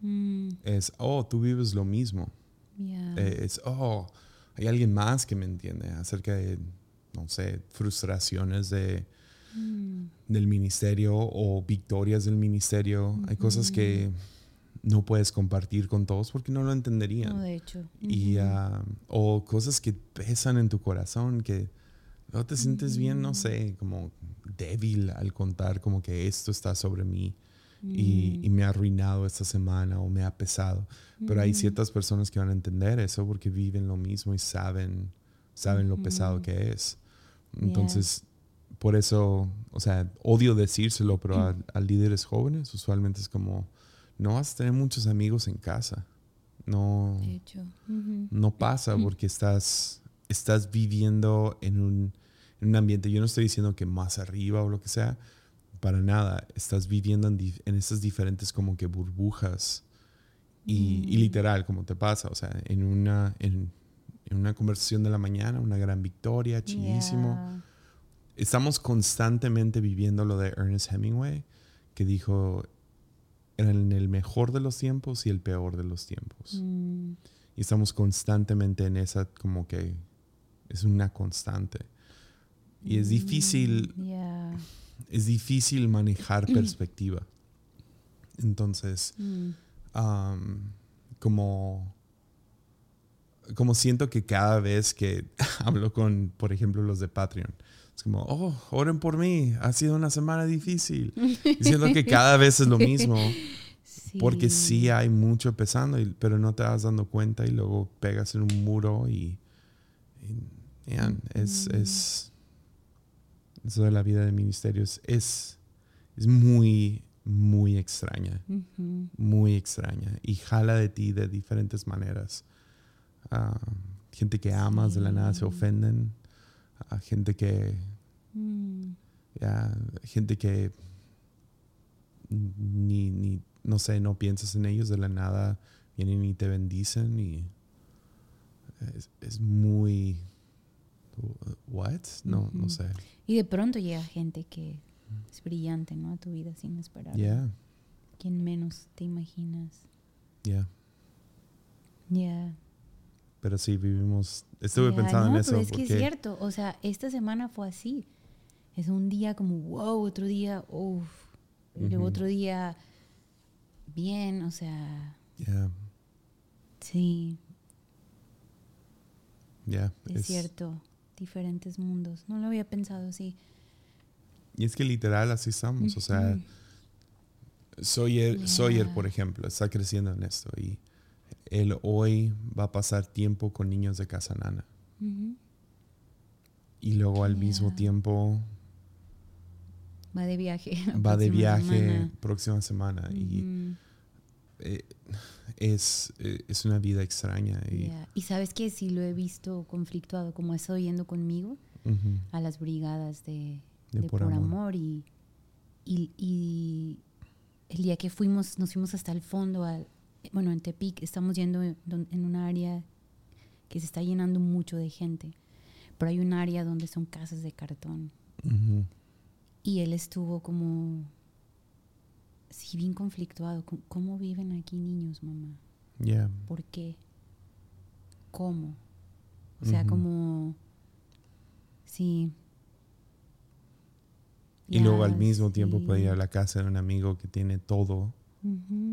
Mm, Es, oh, tú vives lo mismo. yeah. Eh, es, oh, hay alguien más que me entiende acerca de, no sé, frustraciones de, Mm, del ministerio o victorias del ministerio. Hay cosas que no puedes compartir con todos porque no lo entenderían. no, de hecho. y, ah, o cosas que pesan en tu corazón, que no te sientes bien, no sé, como débil al contar como que esto está sobre mí Mm. y me ha arruinado esta semana o me ha pesado. Pero hay ciertas personas que van a entender eso porque viven lo mismo y saben, saben lo pesado que es. Entonces, por eso, o sea, odio decírselo, pero a, a líderes jóvenes usualmente es como, no vas a tener muchos amigos en casa. No, no pasa porque estás, estás viviendo en un, en un ambiente, yo no estoy diciendo que más arriba o lo que sea, para nada, estás viviendo en, esas diferentes como que burbujas y, y literal, como te pasa, o sea, en una, en, en una conversación de la mañana, una gran victoria, chidísimo. Yeah. Estamos constantemente viviendo lo de Ernest Hemingway, que dijo, en el mejor de los tiempos y el peor de los tiempos. Mm, Y estamos constantemente en esa, como que es una constante. Y es difícil, yeah. Es difícil manejar perspectiva. Entonces, Mm, am, como, como siento que cada vez que *laughs* hablo con, por ejemplo, los de Patreon, es como, oh, oren por mí, ha sido una semana difícil. Y siento que cada vez es lo *laughs* mismo. Porque sí hay mucho pesando, y- pero no te vas dando cuenta y luego pegas en un muro y, y, man, es, es eso de la vida de ministerios es, es muy, muy extraña, muy extraña. Y jala de ti de diferentes maneras. Ah, gente que amas de la nada se ofenden, a gente que Mm, gente que ni, ni, no sé, no piensas en ellos de la nada, vienen y te bendicen y es, es muy... ¿What? No, no sé. Y de pronto llega gente que es brillante, ¿no? A tu vida sin esperar. Yeah, Quien menos te imaginas. yeah. Ya. Pero sí, vivimos... Estuve Ya, pensando no, en eso pero es que porque... es cierto. O sea, esta semana fue así. Es un día como wow, otro día uff. Y luego otro día bien, o sea, Yeah, sí, yeah, es, cierto. Diferentes mundos. No lo había pensado así. Y es que literal así estamos. O sea. Sawyer, Sawyer, por ejemplo, está creciendo en esto y él hoy va a pasar tiempo con niños de casa nana. Y luego al mismo tiempo Va de viaje. *laughs* va de viaje semana. próxima semana. Y eh, es, eh, es una vida extraña. Y, Ya. Y sabes que sí lo he visto conflictuado, como he estado yendo conmigo a las brigadas de, De de Por por, Amor. amor, y, y, y el día que fuimos, nos fuimos hasta el fondo, al- bueno, en Tepic, estamos yendo en, un área que se está llenando mucho de gente, pero hay un área donde son casas de cartón y él estuvo como, sí, bien conflictuado, con- ¿cómo viven aquí niños, mamá? yeah, ¿Por qué? ¿Cómo? O sea, como... Sí. Y luego al mismo tiempo puede ir a la casa de un amigo que tiene todo,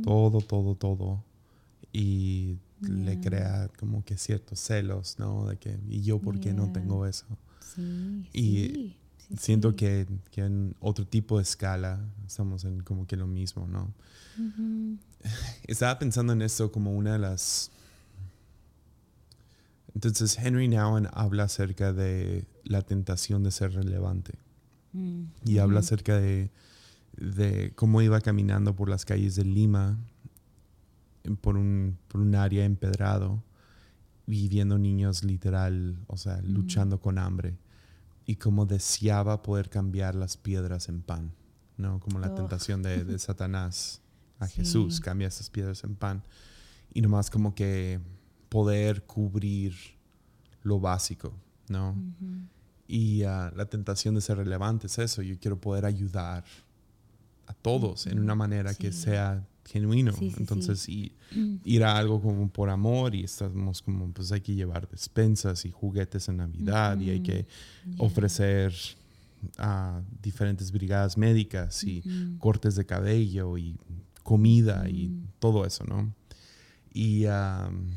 todo, todo, todo. Y le crea como que ciertos celos, ¿no? De que, ¿y yo por qué no tengo eso? Sí, Y sí, sí, Siento que, que en otro tipo de escala estamos en como que lo mismo, ¿no? *laughs* Estaba pensando en esto como una de las Entonces Henry Nouwen habla acerca de la tentación de ser relevante. Mm. y habla acerca de, de cómo iba caminando por las calles de Lima por un, por un área empedrado y viendo niños literal, o sea, luchando con hambre y cómo deseaba poder cambiar las piedras en pan, ¿no? Como la Oh. tentación de, de *laughs* Satanás a Sí. Jesús, cambia esas piedras en pan y nomás como que poder cubrir lo básico, ¿no? Y ah, la tentación de ser relevante es eso. Yo quiero poder ayudar a todos en una manera que sea genuino. Sí, sí, Entonces, y- ir a algo como por amor y estamos como, pues hay que llevar despensas y juguetes en Navidad y hay que ofrecer a diferentes brigadas médicas y cortes de cabello y comida y todo eso, ¿no? Y am,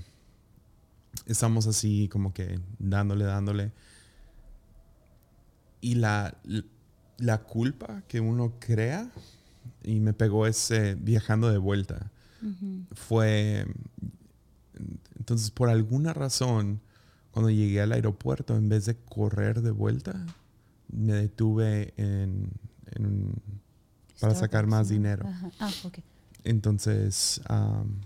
estamos así como que dándole, dándole. Y la, la culpa que uno crea, y me pegó ese viajando de vuelta, fue, entonces por alguna razón, cuando llegué al aeropuerto, en vez de correr de vuelta, me detuve en, para sacar más dinero. Ajá. Ah, ok. Entonces, am,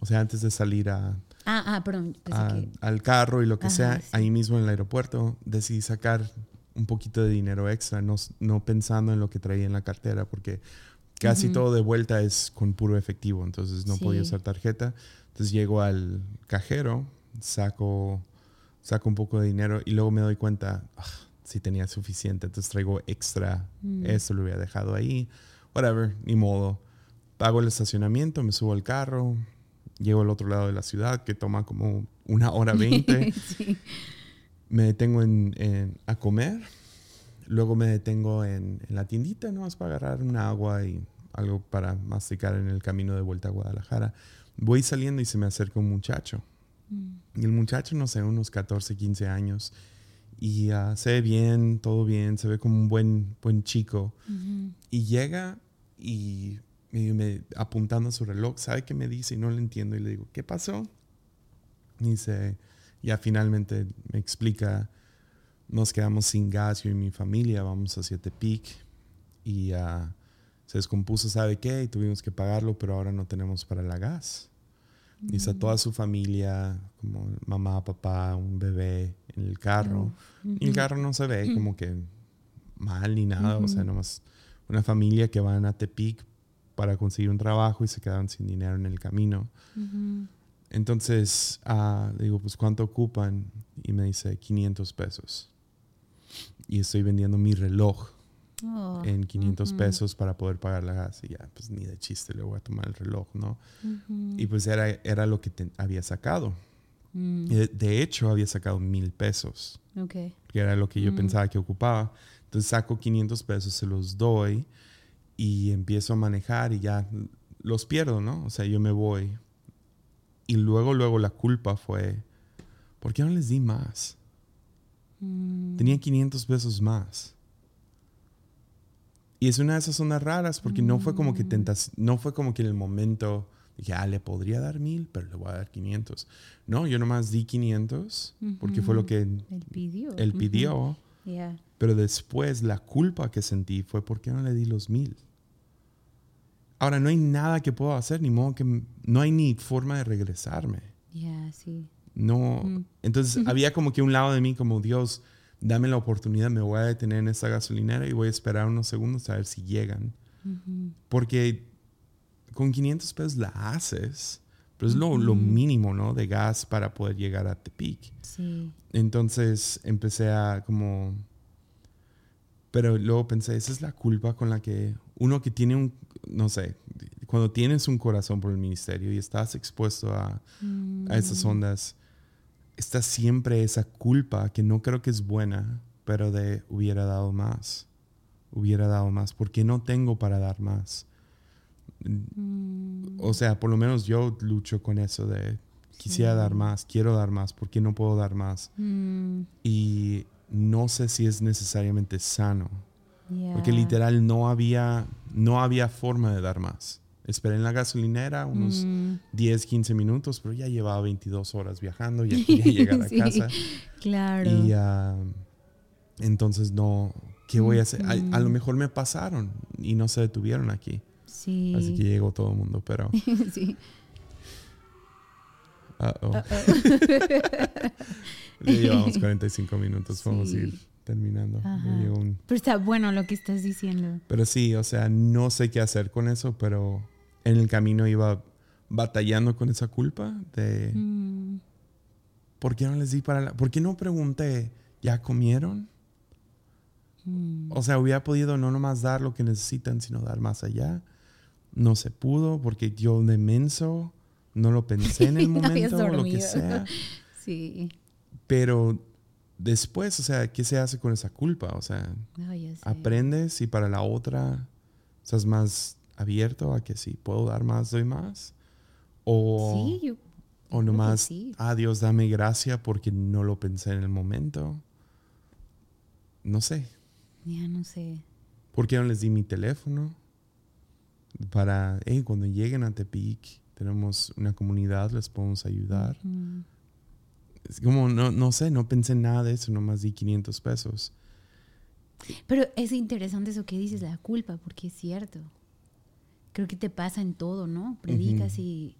o sea, antes de salir a, Ah, ah, perdón. pensé a- que- al carro y lo que Ajá, sea, sí. ahí mismo en el aeropuerto, decidí sacar un poquito de dinero extra, no, no pensando en lo que traía en la cartera, porque casi todo de vuelta es con puro efectivo, entonces no podía Sí. usar tarjeta. Entonces llego al cajero, saco, saco un poco de dinero y luego me doy cuenta, "Ah, si tenía suficiente, entonces traigo extra, Mm. esto lo hubiera dejado ahí, whatever, ni modo. Pago el estacionamiento, me subo al carro, llego al otro lado de la ciudad, que toma como una hora veinte. *laughs* sí. me detengo en, en- a comer. Luego me detengo en, en la tiendita, ¿no? Es para agarrar un agua y algo para masticar en el camino de vuelta a Guadalajara. Voy saliendo y se me acerca un muchacho. Mm. Y el muchacho, no sé, unos 14, 15 años. Y ah, se ve bien, todo bien, se ve como un buen, buen chico. Y llega y me, me- apuntando a su reloj, ¿sabe qué me dice? Y no le entiendo. Y le digo, ¿qué pasó? Y dice, ya finalmente me explica, nos quedamos sin gas, yo y mi familia, vamos hacia Tepic. Y ah, se descompuso, ¿sabe qué? Y tuvimos que pagarlo, pero ahora no tenemos para la gas. Y está toda su familia, como mamá, papá, un bebé en el carro. Y el carro no se ve como que mal ni nada, o sea, nomás una familia que van a Tepic para conseguir un trabajo y se quedaron sin dinero en el camino. Entonces, ah, le digo, pues, ¿cuánto ocupan? Y me dice, 500 pesos. Y estoy vendiendo mi reloj Oh, en 500 ujú. pesos para poder pagar la gas. Y ya, pues, ni de chiste le voy a tomar el reloj, ¿no? Y pues era, era lo que te- había sacado. Mm, Y de, de hecho, había sacado mil pesos. ok. que era lo que yo Mm. pensaba que ocupaba. Entonces saco 500 pesos, se los doy y empiezo a manejar y ya los pierdo, ¿no? O sea, yo me voy. Y luego, luego la culpa fue, ¿por qué no les di más? Mm, Tenía 500 pesos más. Y es una de esas zonas raras porque no fue como que Mm. tentas, no fue como que en el momento dije, ah, le podría dar mil, pero le voy a dar 500. No, yo nomás di 500 porque fue lo que Él pidió. él pidió. Yeah. Pero después la culpa que sentí fue ¿por qué no le di los mil? Ahora no hay nada que puedo hacer, ni modo que no hay ni forma de regresarme. Yeah, sí. No. Mm. Entonces había como que un lado de mí como Dios, dame la oportunidad, me voy a detener en esta gasolinera y voy a esperar unos segundos a ver si llegan. Porque con 500 pesos la haces, pero es lo, mínimo, ¿no? De gas para poder llegar a Tepic. Sí. Entonces empecé a como... Pero luego pensé, esa es la culpa con la que uno que tiene un, no sé, cuando tienes un corazón por el ministerio y estás expuesto a, a esas Mm. ondas, está siempre esa culpa que no creo que es buena, pero de hubiera dado más, hubiera dado más, porque no tengo para dar más. Mm, O sea, por lo menos yo lucho con eso de quisiera dar más, quiero dar más, ¿por qué no puedo dar más? mm, y no sé si es necesariamente sano, yeah. porque literal no había, no había forma de dar más esperé en la gasolinera unos Mm. 10, 15 minutos, pero ya llevaba 22 horas viajando, ya quería *laughs* llegar a Sí, casa. Claro. Y ah, entonces no, ¿qué voy a hacer? A, a lo Ujú. mejor me pasaron y no se detuvieron aquí. sí. Así que llegó todo el mundo, pero... *laughs* sí. uh-oh. Uh-oh. *laughs* Ya llevamos 45 minutos, vamos a ir terminando. Un- Pero está bueno lo que estás diciendo. Pero sí, o sea, no sé qué hacer con eso, pero en el camino iba batallando con esa culpa de Mm, ¿por qué no les di para la... ¿Por qué no pregunté, ¿ya comieron? mm. O sea, hubiera podido no nomás dar lo que necesitan, sino dar más allá. No se pudo porque yo de menso no lo pensé en *laughs* el momento o lo que sea. *laughs* Sí. Pero después, o sea, ¿qué se hace con esa culpa? O sea, No, aprendes y para la otra estás más abierto a que si puedo dar más, doy más. O, Sí, yo. o nomás, sí. ah, Dios, dame gracia porque no lo pensé en el momento. No sé. Ya no sé. ¿Por qué no les di mi teléfono? Para, hey, cuando lleguen a Tepic, tenemos una comunidad, les podemos ayudar. Es como, no, no sé, no pensé en nada de eso, nomás di 500 pesos. Pero es interesante eso que dices, la culpa, porque es cierto. Creo que te pasa en todo, ¿no? Predicas y.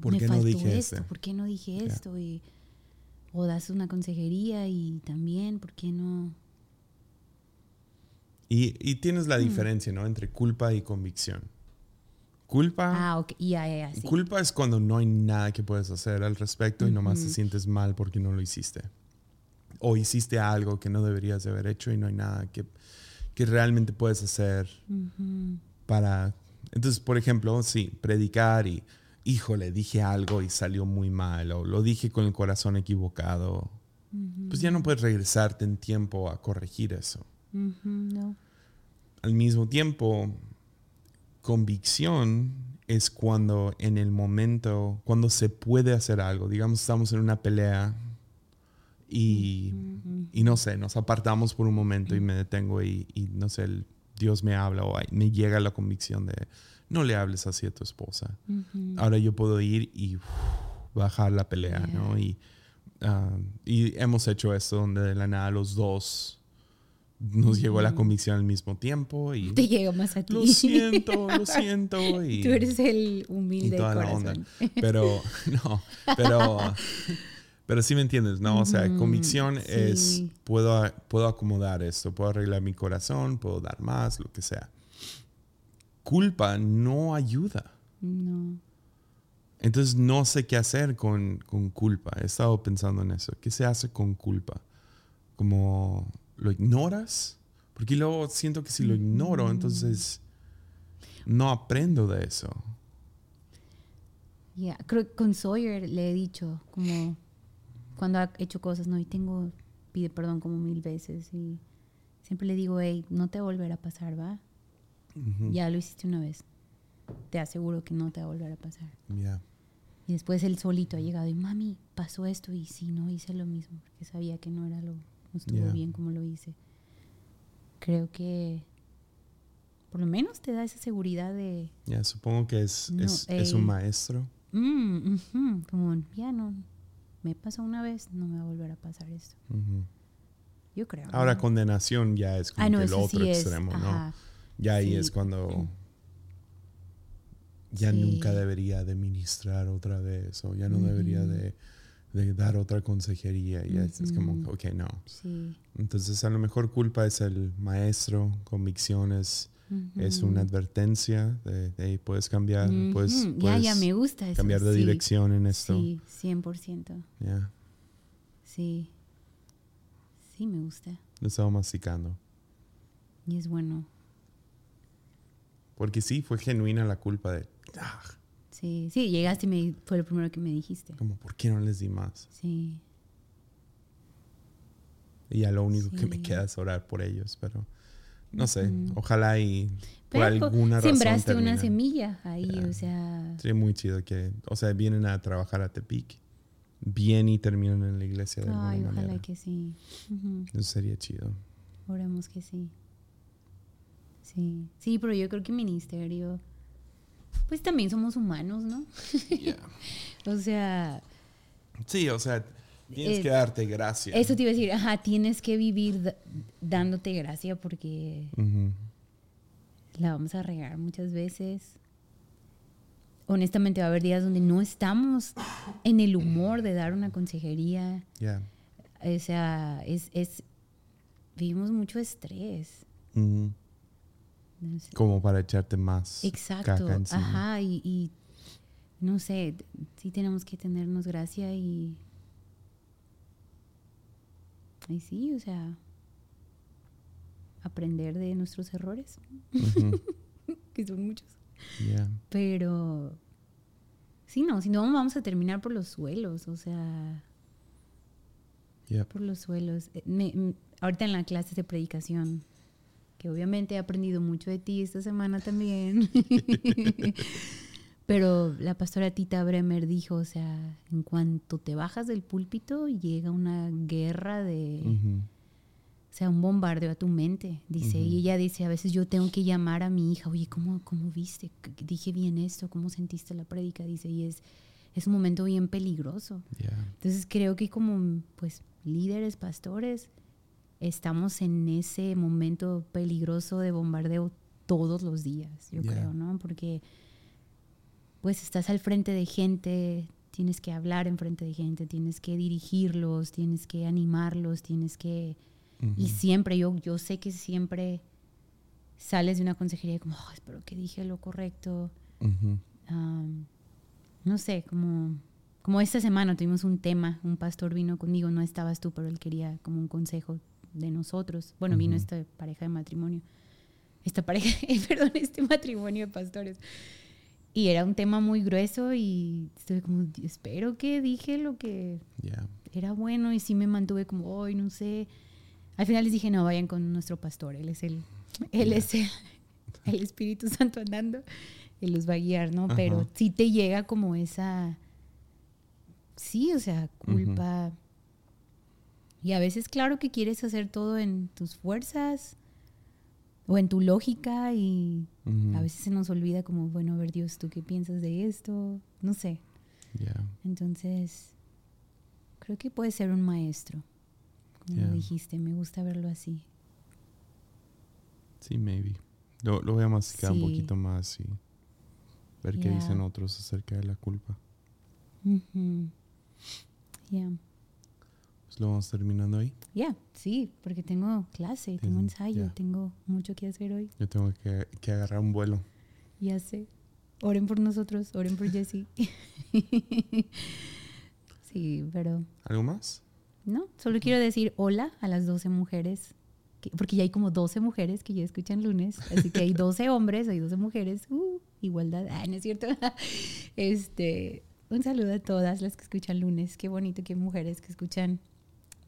¿Por me qué no faltó dije esto, este? ¿por qué no dije esto? Y, o das una consejería y también, ¿por qué no? Y, y tienes la diferencia, ¿no? Entre culpa y convicción. Culpa, Ah, ok, ya, ya, ya, sí. culpa es cuando no hay nada que puedes hacer al respecto y nomás te sientes mal porque no lo hiciste. O hiciste algo que no deberías de haber hecho y no hay nada que, que realmente puedes hacer para... Entonces, por ejemplo, sí, predicar y, híjole, dije algo y salió muy mal o lo dije con el corazón equivocado. Pues ya no puedes regresarte en tiempo a corregir eso. No. Al mismo tiempo, convicción es cuando en el momento, cuando se puede hacer algo. Digamos, estamos en una pelea y, y no sé, nos apartamos por un momento y me detengo y, y no sé, el- Dios me habla o me llega la convicción de no le hables así a tu esposa. Ahora yo puedo ir y uf, bajar la pelea, ¿no? Y, ah, y hemos hecho esto donde de la nada los dos nos llegó la convicción al mismo tiempo y Te llega más a ti. lo siento, lo siento y, *laughs* Tú eres el y humilde toda la onda. corazón. Pero *laughs* no, pero *laughs* pero sí me entiendes, ¿no? O sea, convicción es sí. puedo puedo acomodar esto, puedo arreglar mi corazón, puedo dar más, lo que sea. Culpa no ayuda. No. Entonces no sé qué hacer con, con culpa. He estado pensando en eso. ¿Qué se hace con culpa? Como lo ignoras. Porque luego siento que si lo ignoro, entonces no aprendo de eso. Ya, creo que con Sawyer le he dicho, como cuando ha hecho cosas, ¿no? Y tengo, pide perdón como mil veces y siempre le digo, hey, no te va a volver a pasar, ¿va? Ujú. Ya lo hiciste una vez. Te aseguro que no te va a volver a pasar. Ya. Y después él solito ha llegado y, mami, pasó esto y sí, no hice lo mismo, porque sabía que no era lo, no estuvo Ya. bien como lo hice. Creo que por lo menos te da esa seguridad de, Ya, supongo que es, No, es, es un eh, maestro. Mm, ujú, como, ya no, me pasó una vez, no me va a volver a pasar esto. Yo creo. Ahora, ¿no? condenación ya es como ah, no, que el otro sí es, extremo, ¿no? ajá. Ya ahí Sí. es cuando ya Sí. nunca debería de ministrar otra vez o ya no debería de, de dar otra consejería. Y es, es como, ok, no. Entonces, a lo mejor culpa es el maestro, es, es una advertencia de, "Hey, puedes cambiar, puedes, Ujú, Ya, puedes ya me gusta eso. cambiar de sí. dirección en esto. Sí, 100%. Ya, Sí. Sí, me gusta. lo estaba masticando. Y es bueno. Porque sí, fue genuina la culpa de, "Ah, Sí, sí, llegaste y me, fue lo primero que me dijiste. como, ¿por qué no les di más? Sí. Y ya lo único que me queda es orar por ellos, pero no sé, Ujú. ojalá y por Pero alguna razón sembraste una semilla ahí, o sea. Sería muy chido que, o sea, vienen a trabajar a Tepic, bien y terminan en la iglesia de Ay, alguna ojalá manera. que sí. Eso sería chido. Oremos que sí. Sí, sí, pero yo creo que ministerio, pues también somos humanos, ¿no? Yeah. *laughs* O sea, Sí, o sea, tienes Eh, que darte gracias. eso te iba a decir, ajá, tienes que vivir dándote gracia porque la vamos a regar muchas veces. Honestamente va a haber días donde no estamos en el humor de dar una consejería. Yeah. O sea, es, es vivimos mucho estrés. Ujú. No sé. Como para echarte más Exacto, caca ajá, y, y no sé, sí tenemos que tenernos gracia y... Y sí, o sea, aprender de nuestros errores, *laughs* que son muchos. Yeah. Pero, sí, no, si no vamos a terminar por los suelos, o sea, Yep. por los suelos. Eh, me- ahorita en la clase de predicación, que obviamente he aprendido mucho de ti esta semana también. *laughs* *laughs* Pero la pastora Tita Bremer dijo, o sea, en cuanto te bajas del púlpito, llega una guerra de, o sea, un bombardeo a tu mente, dice. Y ella dice, a veces yo tengo que llamar a mi hija, oye, ¿cómo, cómo viste? ¿Dije bien esto? ¿Cómo sentiste la prédica? Dice, y es, es un momento bien peligroso. Yeah. Entonces creo que como pues líderes, pastores, estamos en ese momento peligroso de bombardeo todos los días, yo Yeah. creo, ¿no? Porque pues estás al frente de gente, tienes que hablar en frente de gente, tienes que dirigirlos, tienes que animarlos, tienes que... Y siempre, yo, yo sé que siempre sales de una consejería como, "Oh, espero que dije lo correcto. Am, no sé, como, como esta semana tuvimos un tema, un pastor vino conmigo, no estabas tú, pero él quería como un consejo de nosotros. Bueno, vino esta pareja de matrimonio, esta pareja, *laughs* perdón, este matrimonio de pastores. Y era un tema muy grueso y estuve como, espero que dije lo que Yeah. era bueno y sí me mantuve como, hoy no sé. Al final les dije, no, vayan con nuestro pastor, él es el, él es el, *laughs* el Espíritu Santo andando, él los va a guiar, ¿no? Pero sí te llega como esa, sí, o sea, culpa. Y a veces, claro que quieres hacer todo en tus fuerzas o en tu lógica y a veces se nos olvida como, bueno, a ver Dios, ¿tú qué piensas de esto? No sé. Yeah. Entonces, creo que puede ser un maestro. Como Yeah. dijiste, me gusta verlo así. Sí, maybe. Lo, lo voy a masticar un poquito más y ver qué dicen otros acerca de la culpa. Pues lo vamos terminando ahí. ya, sí, porque tengo clase, tengo Tienes- ensayo, ya. tengo mucho que hacer hoy. Yo tengo que, que agarrar un vuelo. Ya sé. Oren por nosotros, oren por Jessie. *laughs* sí, pero ¿Algo más? no, solo quiero decir hola a las 12 mujeres, que- porque ya hay como 12 mujeres que ya escuchan lunes, así que hay *laughs* 12 hombres, hay 12 mujeres, uh, igualdad, ah, no es cierto. *laughs* este, un saludo a todas las que escuchan lunes, qué bonito que mujeres que escuchan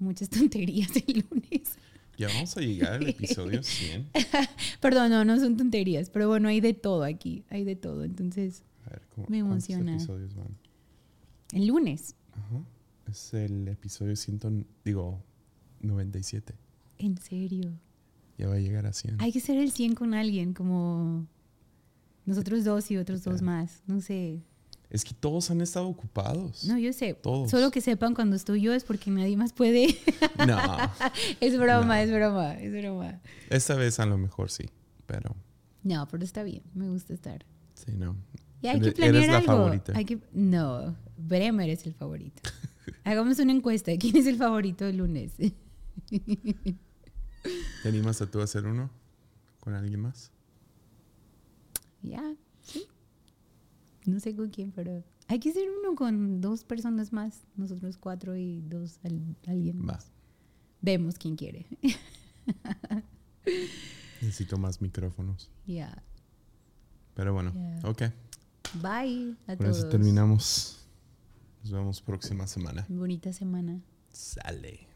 muchas *laughs* tonterías el lunes. Ya vamos a llegar al episodio *laughs* 100. Perdón, no, no son tonterías, pero bueno, hay de todo aquí, hay de todo, entonces, A ver, ¿cómo, Me emociona. episodios van? el lunes, Ajá. Es el episodio 100, digo, 97. en serio. Ya va a llegar a 100. Hay que hacer el 100 con alguien, como nosotros dos y otros dos más. No sé. Es que todos han estado ocupados. No, yo sé. Todos. Solo que sepan cuando estoy yo es porque nadie más puede. *laughs* No, *laughs* es broma, No. es broma, es broma. esta vez a lo mejor sí, pero No, pero está bien. Me gusta estar. sí, no. Y hay que planear eres la algo. favorita. Hay que, no, Bremer es el favorito. *laughs* Hagamos una encuesta. ¿Quién es el favorito del lunes? ¿Te animas a tú a hacer uno con alguien más? ya, sí. No sé con quién, pero hay que hacer uno con dos personas más. Nosotros cuatro y dos al- alguien Va. más. Vemos quién quiere. *laughs* Necesito más micrófonos. Ya. Pero bueno, Ya. ok. Bye a todos. eso terminamos. Nos vemos próxima semana. Bonita semana. Sale.